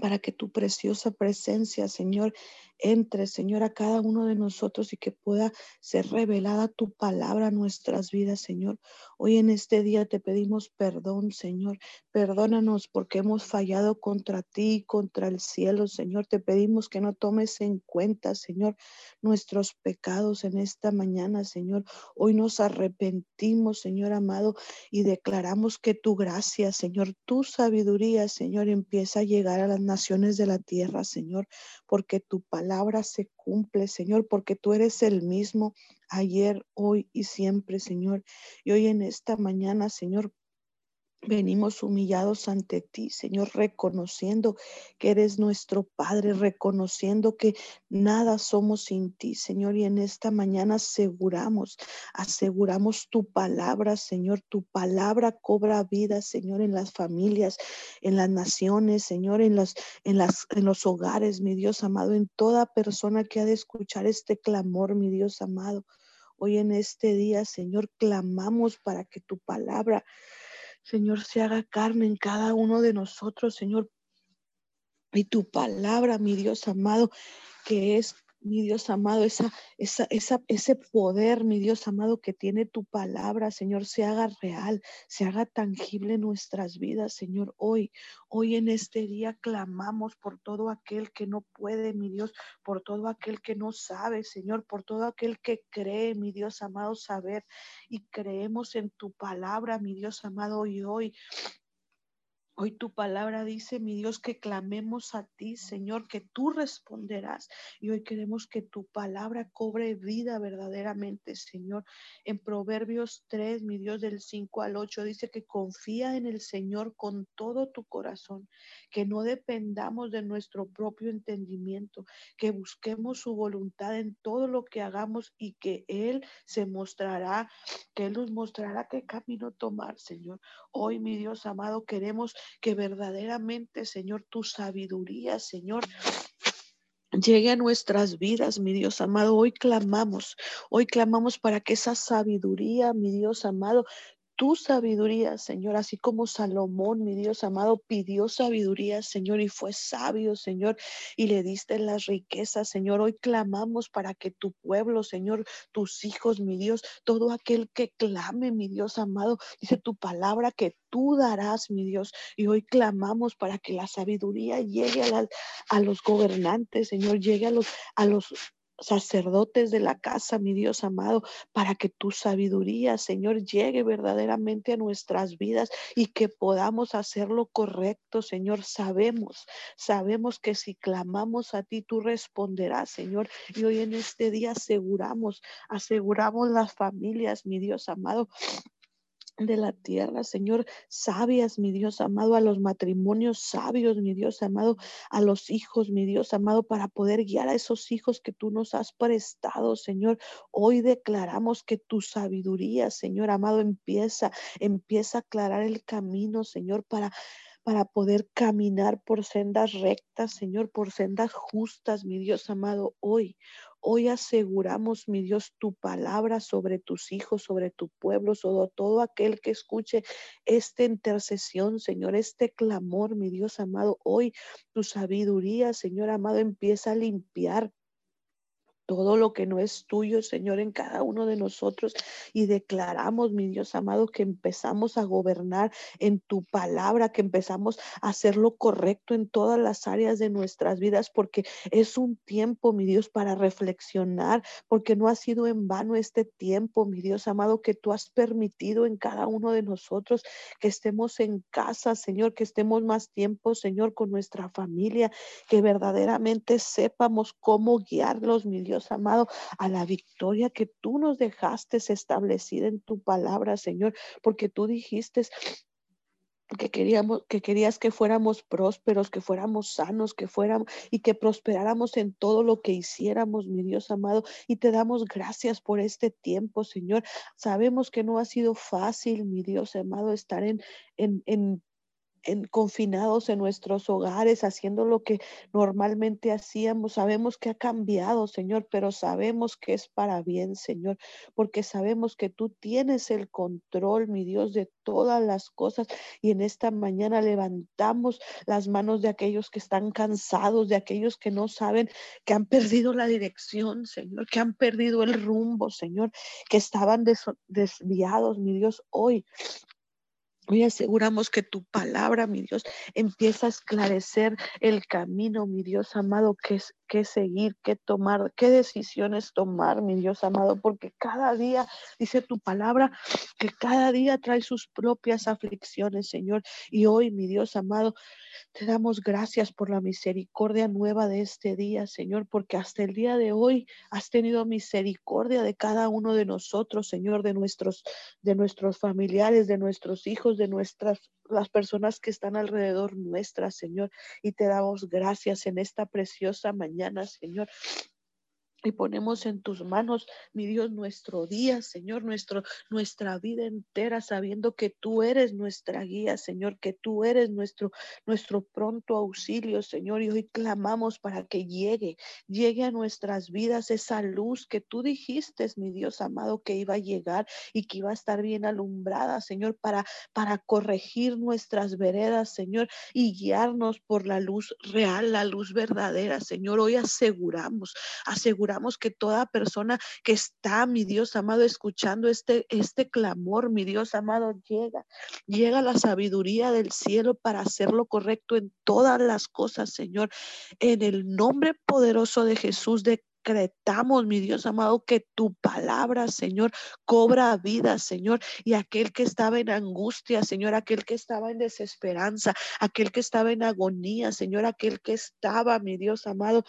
C: para que tu preciosa presencia, Señor, entre, Señor, a cada uno de nosotros y que pueda ser revelada tu palabra a nuestras vidas, Señor. Hoy en este día te pedimos perdón, Señor. Perdónanos porque hemos fallado contra ti, contra el cielo, Señor. Te pedimos que no tomes en cuenta, Señor, nuestros pecados en esta mañana, Señor. Hoy nos arrepentimos, Señor amado, y declaramos que tu gracia, Señor, tu sabiduría, Señor, empieza a llegar a las naciones de la tierra, Señor, porque tu palabra palabra se cumple, Señor, porque tú eres el mismo ayer, hoy y siempre, Señor. Y hoy en esta mañana, Señor, Venimos humillados ante ti, Señor, reconociendo que eres nuestro Padre, reconociendo que nada somos sin ti, Señor. Y en esta mañana aseguramos, aseguramos tu palabra, Señor. Tu palabra cobra vida, Señor, en las familias, en las naciones, Señor, en, en, las, en los hogares, mi Dios amado, en toda persona que ha de escuchar este clamor, mi Dios amado. Hoy en este día, Señor, clamamos para que tu palabra Señor, se haga carne en cada uno de nosotros, Señor. Y tu palabra, mi Dios amado, que es mi Dios amado, ese poder, mi Dios amado, que tiene tu palabra, Señor, se haga real, se haga tangible en nuestras vidas, Señor. Hoy, hoy en este día clamamos por todo aquel que no puede, mi Dios, por todo aquel que no sabe, Señor, por todo aquel que cree, mi Dios amado, saber. Y creemos en tu palabra, mi Dios amado, y hoy Hoy tu palabra dice, mi Dios, que clamemos a ti, Señor, que tú responderás. Y hoy queremos que tu palabra cobre vida verdaderamente, Señor. En Proverbios 3, mi Dios, del 5 al 8, dice que confía en el Señor con todo tu corazón, que no dependamos de nuestro propio entendimiento, que busquemos su voluntad en todo lo que hagamos y que Él se mostrará, que Él nos mostrará qué camino tomar, Señor. Hoy, mi Dios amado, queremos que verdaderamente, Señor, tu sabiduría, Señor, llegue a nuestras vidas, mi Dios amado. Hoy clamamos, hoy clamamos para que esa sabiduría, mi Dios amado, tu sabiduría, Señor, así como Salomón, mi Dios amado, pidió sabiduría, Señor, y fue sabio, Señor, y le diste las riquezas, Señor. Hoy clamamos para que tu pueblo, Señor, tus hijos, mi Dios, todo aquel que clame, mi Dios amado, dice tu palabra que tú darás, mi Dios. Y hoy clamamos para que la sabiduría llegue a, los gobernantes, Señor, llegue a los, a los sacerdotes de la casa, mi Dios amado, para que tu sabiduría, Señor, llegue verdaderamente a nuestras vidas y que podamos hacer lo correcto, Señor. Sabemos, sabemos que si clamamos a ti, tú responderás, Señor. Y hoy en este día aseguramos, aseguramos las familias, mi Dios amado, de la tierra, Señor, sabias, mi Dios amado, a los matrimonios sabios, mi Dios amado, a los hijos, mi Dios amado, para poder guiar a esos hijos que tú nos has prestado, Señor. Hoy declaramos que tu sabiduría, Señor amado, empieza, empieza a aclarar el camino, Señor, para para poder caminar por sendas rectas, Señor, por sendas justas, mi Dios amado, hoy. Hoy aseguramos, mi Dios, tu palabra sobre tus hijos, sobre tu pueblo, sobre todo aquel que escuche esta intercesión, Señor, este clamor, mi Dios amado. Hoy tu sabiduría, Señor amado, empieza a limpiar todo lo que no es tuyo, Señor, en cada uno de nosotros. Y declaramos, mi Dios amado, que empezamos a gobernar en tu palabra, que empezamos a hacer lo correcto en todas las áreas de nuestras vidas, porque es un tiempo, mi Dios, para reflexionar, porque no ha sido en vano este tiempo, mi Dios amado, que tú has permitido en cada uno de nosotros que estemos en casa, Señor, que estemos más tiempo, Señor, con nuestra familia, que verdaderamente sepamos cómo guiarlos, mi Dios amado, a la victoria que tú nos dejaste establecida en tu palabra, Señor, porque tú dijiste que queríamos que querías que fuéramos prósperos, que fuéramos sanos, que fuéramos y que prosperáramos en todo lo que hiciéramos, mi Dios amado, y te damos gracias por este tiempo, Señor. Sabemos que no ha sido fácil, mi Dios amado, estar en en, en confinados en nuestros hogares, haciendo lo que normalmente hacíamos. Sabemos que ha cambiado, Señor, pero sabemos que es para bien, Señor, porque sabemos que tú tienes el control, mi Dios, de todas las cosas. Y en esta mañana levantamos las manos de aquellos que están cansados, de aquellos que no saben, que han perdido la dirección, Señor, que han perdido el rumbo, Señor, que estaban desviados, mi Dios, hoy Hoy aseguramos que tu palabra, mi Dios, empieza a esclarecer el camino, mi Dios amado, que qué seguir, qué tomar, qué decisiones tomar, mi Dios amado, porque cada día, dice tu palabra, que cada día trae sus propias aflicciones, Señor. Y hoy, mi Dios amado, te damos gracias por la misericordia nueva de este día, Señor, porque hasta el día de hoy has tenido misericordia de cada uno de nosotros, Señor, de nuestros, de nuestros familiares, de nuestros hijos, de nuestras las personas que están alrededor nuestra, Señor. Y te damos gracias en esta preciosa mañana, Señor y ponemos en tus manos, mi Dios, nuestro día, Señor, nuestro, nuestra vida entera, sabiendo que tú eres nuestra guía, Señor, que tú eres nuestro, nuestro pronto auxilio, Señor. Y hoy clamamos para que llegue, llegue a nuestras vidas esa luz que tú dijiste, mi Dios amado, que iba a llegar y que iba a estar bien alumbrada, Señor, para, para corregir nuestras veredas, Señor, y guiarnos por la luz real, la luz verdadera, Señor. Hoy aseguramos, aseguramos que toda persona que está, mi Dios amado, escuchando este, este clamor, mi Dios amado, llega, llega la sabiduría del cielo para hacer lo correcto en todas las cosas, Señor. En el nombre poderoso de Jesús, decretamos, mi Dios amado, que tu palabra, Señor, cobra vida, Señor, y aquel que estaba en angustia, Señor, aquel que estaba en desesperanza, aquel que estaba en agonía, Señor, aquel que estaba, mi Dios amado,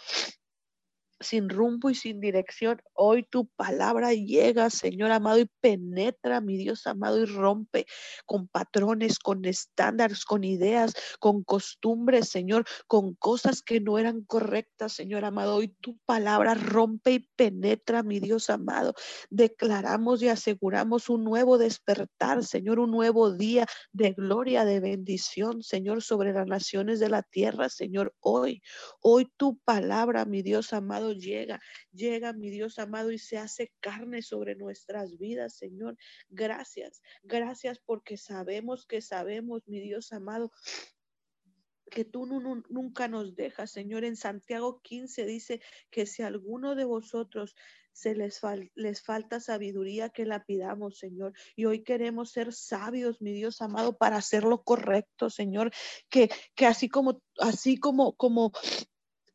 C: sin rumbo y sin dirección. Hoy tu palabra llega, Señor amado, y penetra, mi Dios amado, y rompe con patrones, con estándares, con ideas, con costumbres, Señor, con cosas que no eran correctas, Señor amado. Hoy tu palabra rompe y penetra, mi Dios amado. Declaramos y aseguramos un nuevo despertar, Señor, un nuevo día de gloria, de bendición, Señor, sobre las naciones de la tierra, Señor. Hoy, hoy tu palabra, mi Dios amado, llega, llega mi Dios amado y se hace carne sobre nuestras vidas, Señor. Gracias, gracias porque sabemos que sabemos, mi Dios amado, que tú nunca nos dejas, Señor. En Santiago 15 dice que si alguno de vosotros se les, les falta sabiduría, que la pidamos, Señor. Y hoy queremos ser sabios, mi Dios amado, para hacer lo correcto, Señor. Que, que así como, así como, como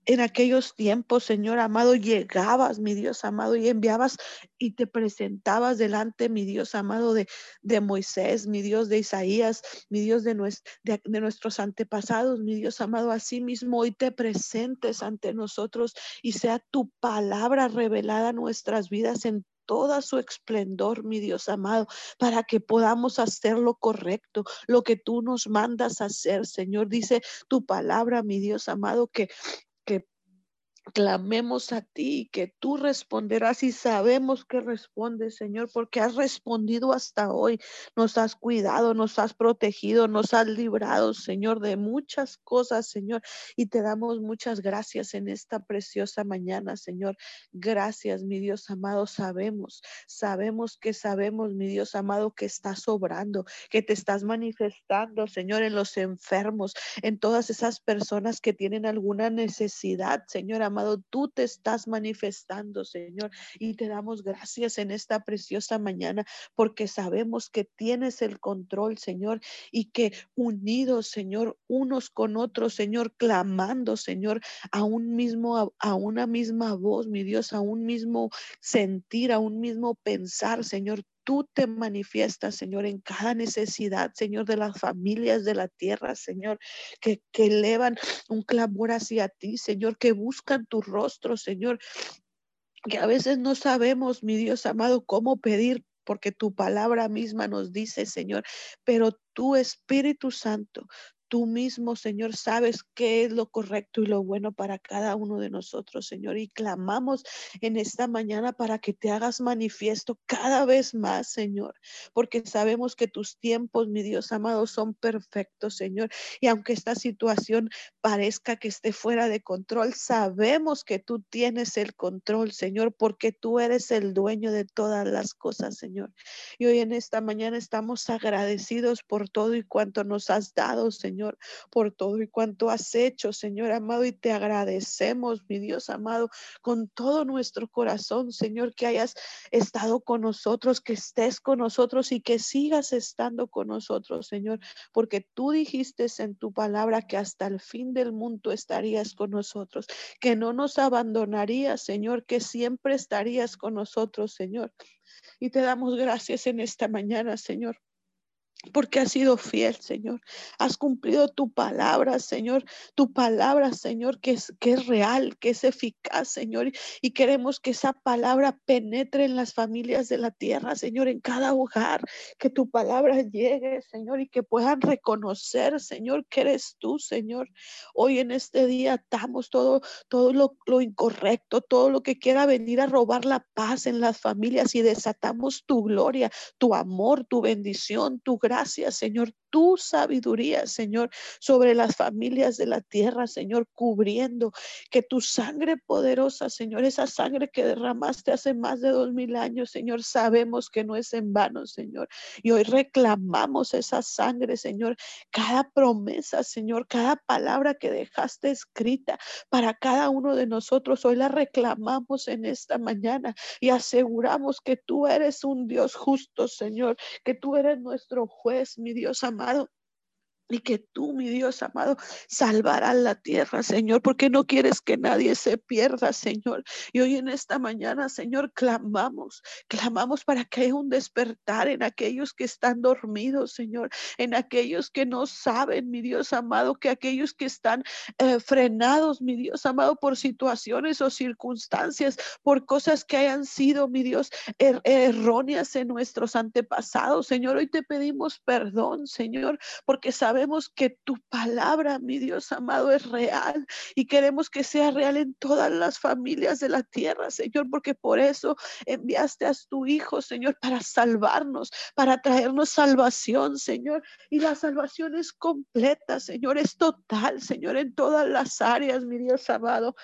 C: en aquellos tiempos, Señor amado, llegabas, mi Dios amado, y enviabas y te presentabas delante, mi Dios amado, de, de Moisés, mi Dios de Isaías, mi Dios de, de, nuestros antepasados, mi Dios amado, así mismo hoy te presentes ante nosotros y sea tu palabra revelada en nuestras vidas en toda su esplendor, mi Dios amado, para que podamos hacer lo correcto, lo que tú nos mandas hacer, Señor. Dice tu palabra, mi Dios amado, que clamemos a ti, que tú responderás y sabemos que respondes, Señor, porque has respondido hasta hoy. Nos has cuidado, nos has protegido, nos has librado, Señor, de muchas cosas, Señor. Y te damos muchas gracias en esta preciosa mañana, Señor. Gracias, mi Dios amado. Sabemos, sabemos que sabemos, mi Dios amado, que estás obrando, que te estás manifestando, Señor, en los enfermos, en todas esas personas que tienen alguna necesidad, Señor amado, tú te estás manifestando, Señor, y te damos gracias en esta preciosa mañana porque sabemos que tienes el control, Señor, y que unidos, Señor, unos con otros, Señor, clamando, Señor, a un mismo, a una misma voz, mi Dios, a un mismo sentir, a un mismo pensar, Señor, tú te manifiestas, Señor, en cada necesidad, Señor, de las familias de la tierra, Señor, que, que elevan un clamor hacia ti, Señor, que buscan tu rostro, Señor, que a veces no sabemos, mi Dios amado, cómo pedir, porque tu palabra misma nos dice, Señor, pero tu Espíritu Santo, tú mismo, Señor, sabes qué es lo correcto y lo bueno para cada uno de nosotros, Señor. Y clamamos en esta mañana para que te hagas manifiesto cada vez más, Señor, porque sabemos que tus tiempos, mi Dios amado, son perfectos, Señor. Y aunque esta situación parezca que esté fuera de control, sabemos que tú tienes el control, Señor, porque tú eres el dueño de todas las cosas, Señor. Y hoy en esta mañana estamos agradecidos por todo y cuanto nos has dado, Señor. Por todo y cuanto has hecho, Señor amado, y te agradecemos, mi Dios amado, con todo nuestro corazón, Señor, que hayas estado con nosotros, que estés con nosotros y que sigas estando con nosotros, Señor, porque tú dijiste en tu palabra que hasta el fin del mundo estarías con nosotros, que no nos abandonarías, Señor, que siempre estarías con nosotros, Señor. Y te damos gracias en esta mañana, Señor porque has sido fiel, Señor. Has cumplido tu palabra, Señor. Tu palabra, Señor, que es, que es real, que es eficaz, Señor. Y queremos que esa palabra penetre en las familias de la tierra, Señor, en cada hogar. Que tu palabra llegue, Señor, y que puedan reconocer, Señor, que eres tú, Señor. Hoy en este día atamos todo, todo lo, lo incorrecto, todo lo que quiera venir a robar la paz en las familias y desatamos tu gloria, tu amor, tu bendición, tu gracia gracias, Señor, tu sabiduría, Señor, sobre las familias de la tierra, Señor, cubriendo que tu sangre poderosa, Señor, esa sangre que derramaste hace más de dos mil años, Señor, sabemos que no es en vano, Señor. Y hoy reclamamos esa sangre, Señor, cada promesa, Señor, cada palabra que dejaste escrita para cada uno de nosotros, hoy la reclamamos en esta mañana y aseguramos que tú eres un Dios justo, Señor, que tú eres nuestro juez, mi Dios amado llamado y que tú, mi Dios amado, salvarás la tierra, Señor, porque no quieres que nadie se pierda, Señor. Y hoy en esta mañana, Señor, clamamos, clamamos para que haya un despertar en aquellos que están dormidos, Señor, en aquellos que no saben, mi Dios amado, que aquellos que están eh, frenados, mi Dios amado, por situaciones o circunstancias, por cosas que hayan sido, mi Dios, er, erróneas en nuestros antepasados, Señor. Hoy te pedimos perdón, Señor, porque sabemos que tu palabra, mi Dios amado, es real y queremos que sea real en todas las familias de la tierra, Señor, porque por eso enviaste a tu Hijo, Señor, para salvarnos, para traernos salvación, Señor. Y la salvación es completa, Señor, es total, Señor, en todas las áreas, mi Dios amado.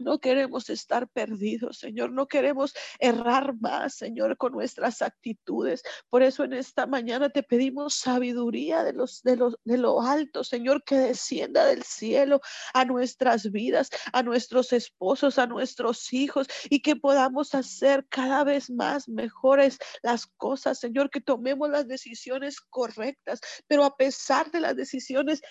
C: No queremos estar perdidos, Señor. No queremos errar más, Señor, con nuestras actitudes. Por eso en esta mañana te pedimos sabiduría de los de los de lo alto, Señor, que descienda del cielo a nuestras vidas, a nuestros esposos, a nuestros hijos y que podamos hacer cada vez más mejores las cosas, Señor, que tomemos las decisiones correctas, pero a pesar de las decisiones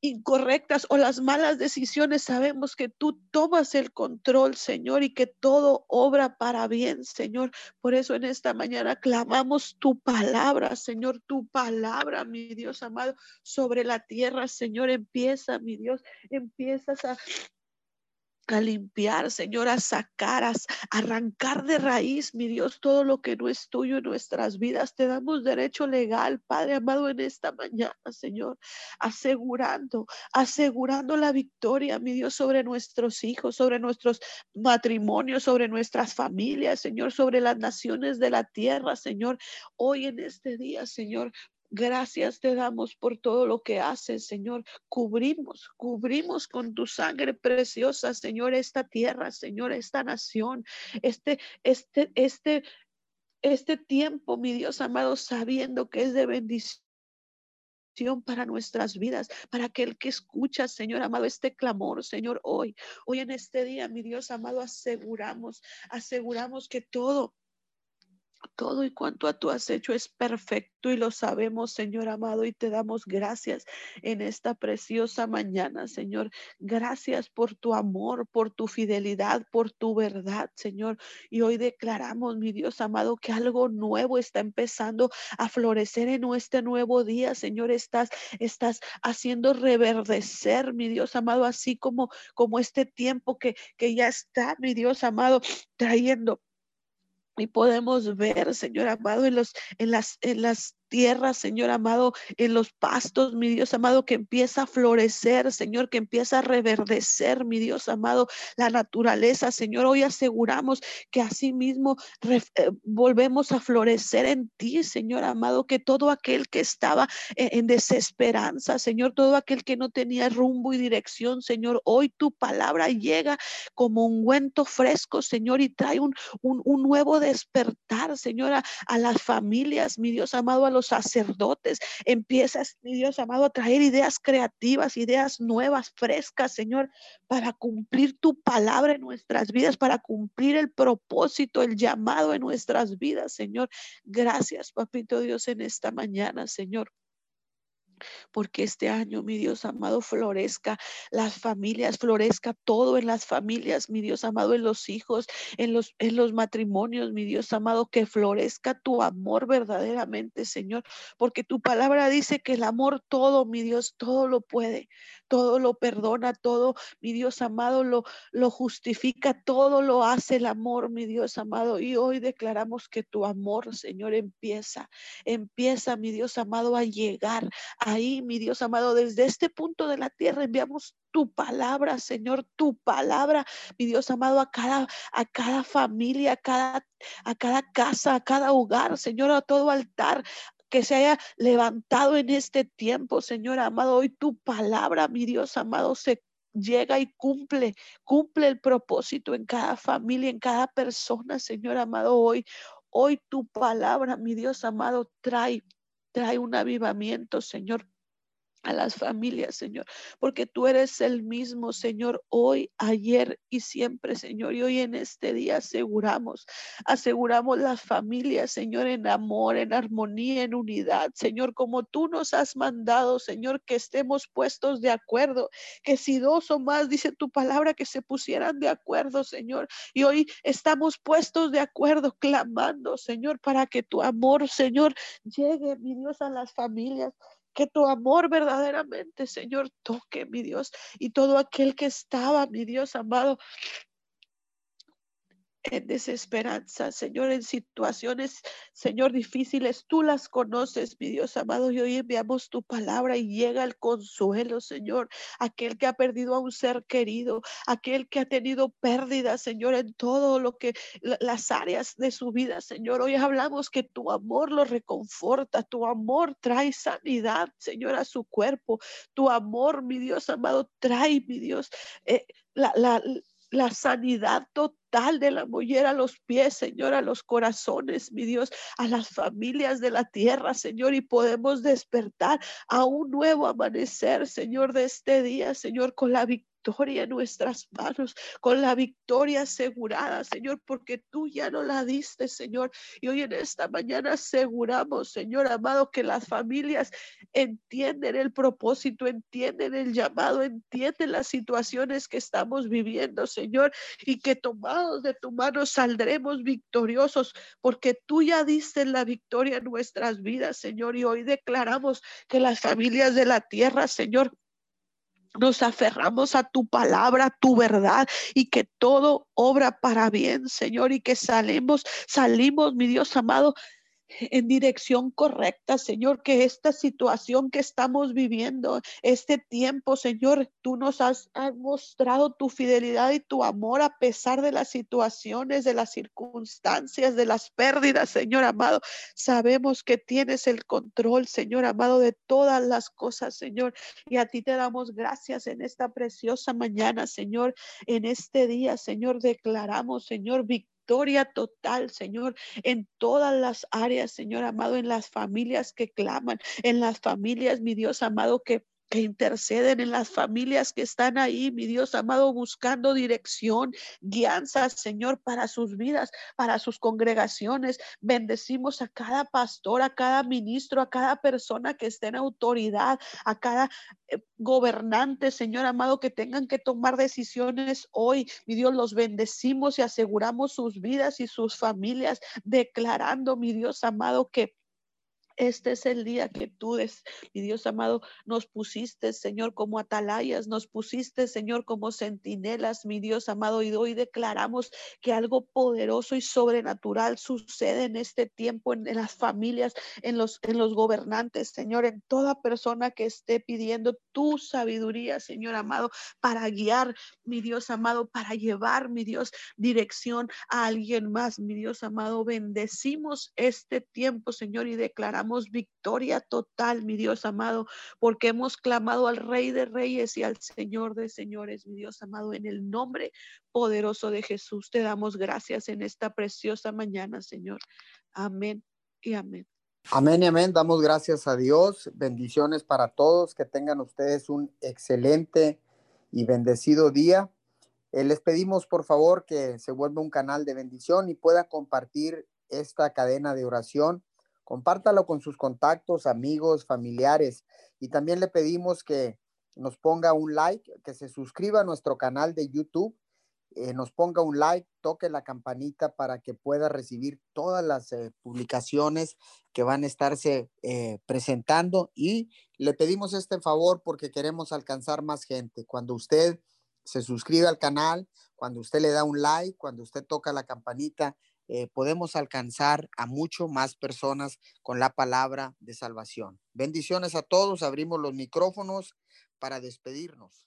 C: incorrectas o las malas decisiones, sabemos que tú tomas el control, Señor, y que todo obra para bien, Señor. Por eso en esta mañana clamamos tu palabra, Señor, tu palabra, mi Dios amado, sobre la tierra, Señor. Empieza, mi Dios, empiezas a a limpiar, Señor, a sacar, arrancar de raíz, mi Dios, todo lo que no es tuyo en nuestras vidas. Te damos derecho legal, Padre amado, en esta mañana, Señor, asegurando, asegurando la victoria, mi Dios, sobre nuestros hijos, sobre nuestros matrimonios, sobre nuestras familias, Señor, sobre las naciones de la tierra, Señor. Hoy en este día, Señor, Gracias te damos por todo lo que haces, Señor. Cubrimos, cubrimos con tu sangre preciosa, Señor, esta tierra, Señor, esta nación, este, este, este, este tiempo, mi Dios amado, sabiendo que es de bendición para nuestras vidas, para aquel que escucha, Señor amado, este clamor, Señor, hoy, hoy en este día, mi Dios amado, aseguramos, aseguramos que todo todo y cuanto a tú has hecho es perfecto y lo sabemos, Señor amado, y te damos gracias en esta preciosa mañana, Señor. Gracias por tu amor, por tu fidelidad, por tu verdad, Señor. Y hoy declaramos, mi Dios amado, que algo nuevo está empezando a florecer en este nuevo día, Señor. Estás, estás haciendo reverdecer, mi Dios amado, así como, como este tiempo que, que ya está, mi Dios amado, trayendo y podemos ver, Señor amado, en, los, en, las, en las tierra, Señor amado, en los pastos, mi Dios amado, que empieza a florecer, Señor, que empieza a reverdecer, mi Dios amado, la naturaleza, Señor. Hoy aseguramos que así mismo eh, volvemos a florecer en ti, Señor amado, que todo aquel que estaba en, desesperanza, Señor, todo aquel que no tenía rumbo y dirección, Señor, hoy tu palabra llega como un ungüento fresco, Señor, y trae un, un, nuevo despertar, Señor, a las familias, mi Dios amado, a los sacerdotes. Empiezas, mi Dios amado, a traer ideas creativas, ideas nuevas, frescas, Señor, para cumplir tu palabra en nuestras vidas, para cumplir el propósito, el llamado en nuestras vidas, Señor. Gracias, papito Dios, en esta mañana, Señor porque este año, mi Dios amado, florezca las familias, florezca todo en las familias, mi Dios amado, en los hijos, en los, en los matrimonios, mi Dios amado, que florezca tu amor verdaderamente, Señor, porque tu palabra dice que el amor todo, mi Dios, todo lo puede, todo lo perdona, todo, mi Dios amado, lo, lo justifica, todo lo hace el amor, mi Dios amado. Y hoy declaramos que tu amor, Señor, empieza, empieza, mi Dios amado, a llegar ahí, mi Dios amado, desde este punto de la tierra enviamos tu palabra, Señor, tu palabra, mi Dios amado, a cada, a cada familia, a cada, a cada casa, a cada hogar, Señor, a todo altar, que se haya levantado en este tiempo, Señor amado. Hoy tu palabra, mi Dios amado, se llega y cumple, cumple el propósito en cada familia, en cada persona, Señor amado. Hoy, hoy tu palabra, mi Dios amado, trae, trae un avivamiento, Señor a las familias, Señor, porque tú eres el mismo, Señor, hoy, ayer y siempre, Señor. Y hoy en este día aseguramos, aseguramos las familias, Señor, en amor, en armonía, en unidad, Señor, como tú nos has mandado, Señor, que estemos puestos de acuerdo, que si dos o más, dice tu palabra, que se pusieran de acuerdo, Señor. Y hoy estamos puestos de acuerdo, clamando, Señor, para que tu amor, Señor, llegue, mi Dios, a las familias que tu amor verdaderamente, Señor, toque, mi Dios, y todo aquel que estaba, mi Dios amado, en desesperanza, Señor, en situaciones, Señor, difíciles. Tú las conoces, mi Dios amado, y hoy enviamos tu palabra y llega el consuelo, Señor. Aquel que ha perdido a un ser querido, aquel que ha tenido pérdidas, Señor, en todo lo que las áreas de su vida, Señor. Hoy hablamos que tu amor lo reconforta, tu amor trae sanidad, Señor, a su cuerpo. Tu amor, mi Dios amado, trae, mi Dios, eh, la, la, la sanidad total de la mollera a los pies, Señor, a los corazones, mi Dios, a las familias de la tierra, Señor, y podemos despertar a un nuevo amanecer, Señor, de este día, Señor, con la victoria victoria en nuestras manos, con la victoria asegurada, Señor, porque tú ya no la diste, Señor. Y hoy en esta mañana aseguramos, Señor amado, que las familias entienden el propósito, entienden el llamado, entienden las situaciones que estamos viviendo, Señor, y que tomados de tu mano saldremos victoriosos, porque tú ya diste la victoria en nuestras vidas, Señor. Y hoy declaramos que las familias de la tierra, Señor, nos aferramos a tu palabra, a tu verdad y que todo obra para bien, Señor, y que salimos, salimos, mi Dios amado, en dirección correcta, Señor, que esta situación que estamos viviendo, este tiempo, Señor, tú nos has, mostrado tu fidelidad y tu amor a pesar de las situaciones, de las circunstancias, de las pérdidas, Señor amado. Sabemos que tienes el control, Señor amado, de todas las cosas, Señor. Y a ti te damos gracias en esta preciosa mañana, Señor, en este día, Señor, declaramos, Señor, victoria victoria total, Señor, en todas las áreas, Señor amado, en las familias que claman, en las familias, mi Dios amado, que que interceden en las familias que están ahí, mi Dios amado, buscando dirección, guianza, Señor, para sus vidas, para sus congregaciones. Bendecimos a cada pastor, a cada ministro, a cada persona que esté en autoridad, a cada eh, gobernante, Señor amado, que tengan que tomar decisiones hoy. Mi Dios, los bendecimos y aseguramos sus vidas y sus familias, declarando, mi Dios amado, que este es el día que tú, mi Dios amado, nos pusiste, Señor, como atalayas, nos pusiste, Señor, como centinelas, mi Dios amado, y hoy declaramos que algo poderoso y sobrenatural sucede en este tiempo, en, las familias, en los, en los gobernantes, Señor, en toda persona que esté pidiendo tu sabiduría, Señor amado, para guiar, mi Dios amado, para llevar, mi Dios, dirección a alguien más, mi Dios amado, bendecimos este tiempo, Señor, y declaramos victoria total, mi Dios amado, porque hemos clamado al Rey de Reyes y al Señor de Señores, mi Dios amado, en el nombre poderoso de Jesús. Te damos gracias en esta preciosa mañana, Señor. Amén y amén.
A: Amén y amén. Damos gracias a Dios. Bendiciones para todos. Que tengan ustedes un excelente y bendecido día. Eh, les pedimos por favor que se vuelva un canal de bendición y pueda compartir esta cadena de oración Compártalo con sus contactos, amigos, familiares. Y también le pedimos que nos ponga un like, que se suscriba a nuestro canal de YouTube, eh, nos ponga un like, toque la campanita para que pueda recibir todas las eh, publicaciones que van a estarse eh, presentando. Y le pedimos este favor porque queremos alcanzar más gente. Cuando usted se suscribe al canal, cuando usted le da un like, cuando usted toca la campanita, eh, podemos alcanzar a mucho más personas con la palabra de salvación. Bendiciones a todos. Abrimos los micrófonos para despedirnos.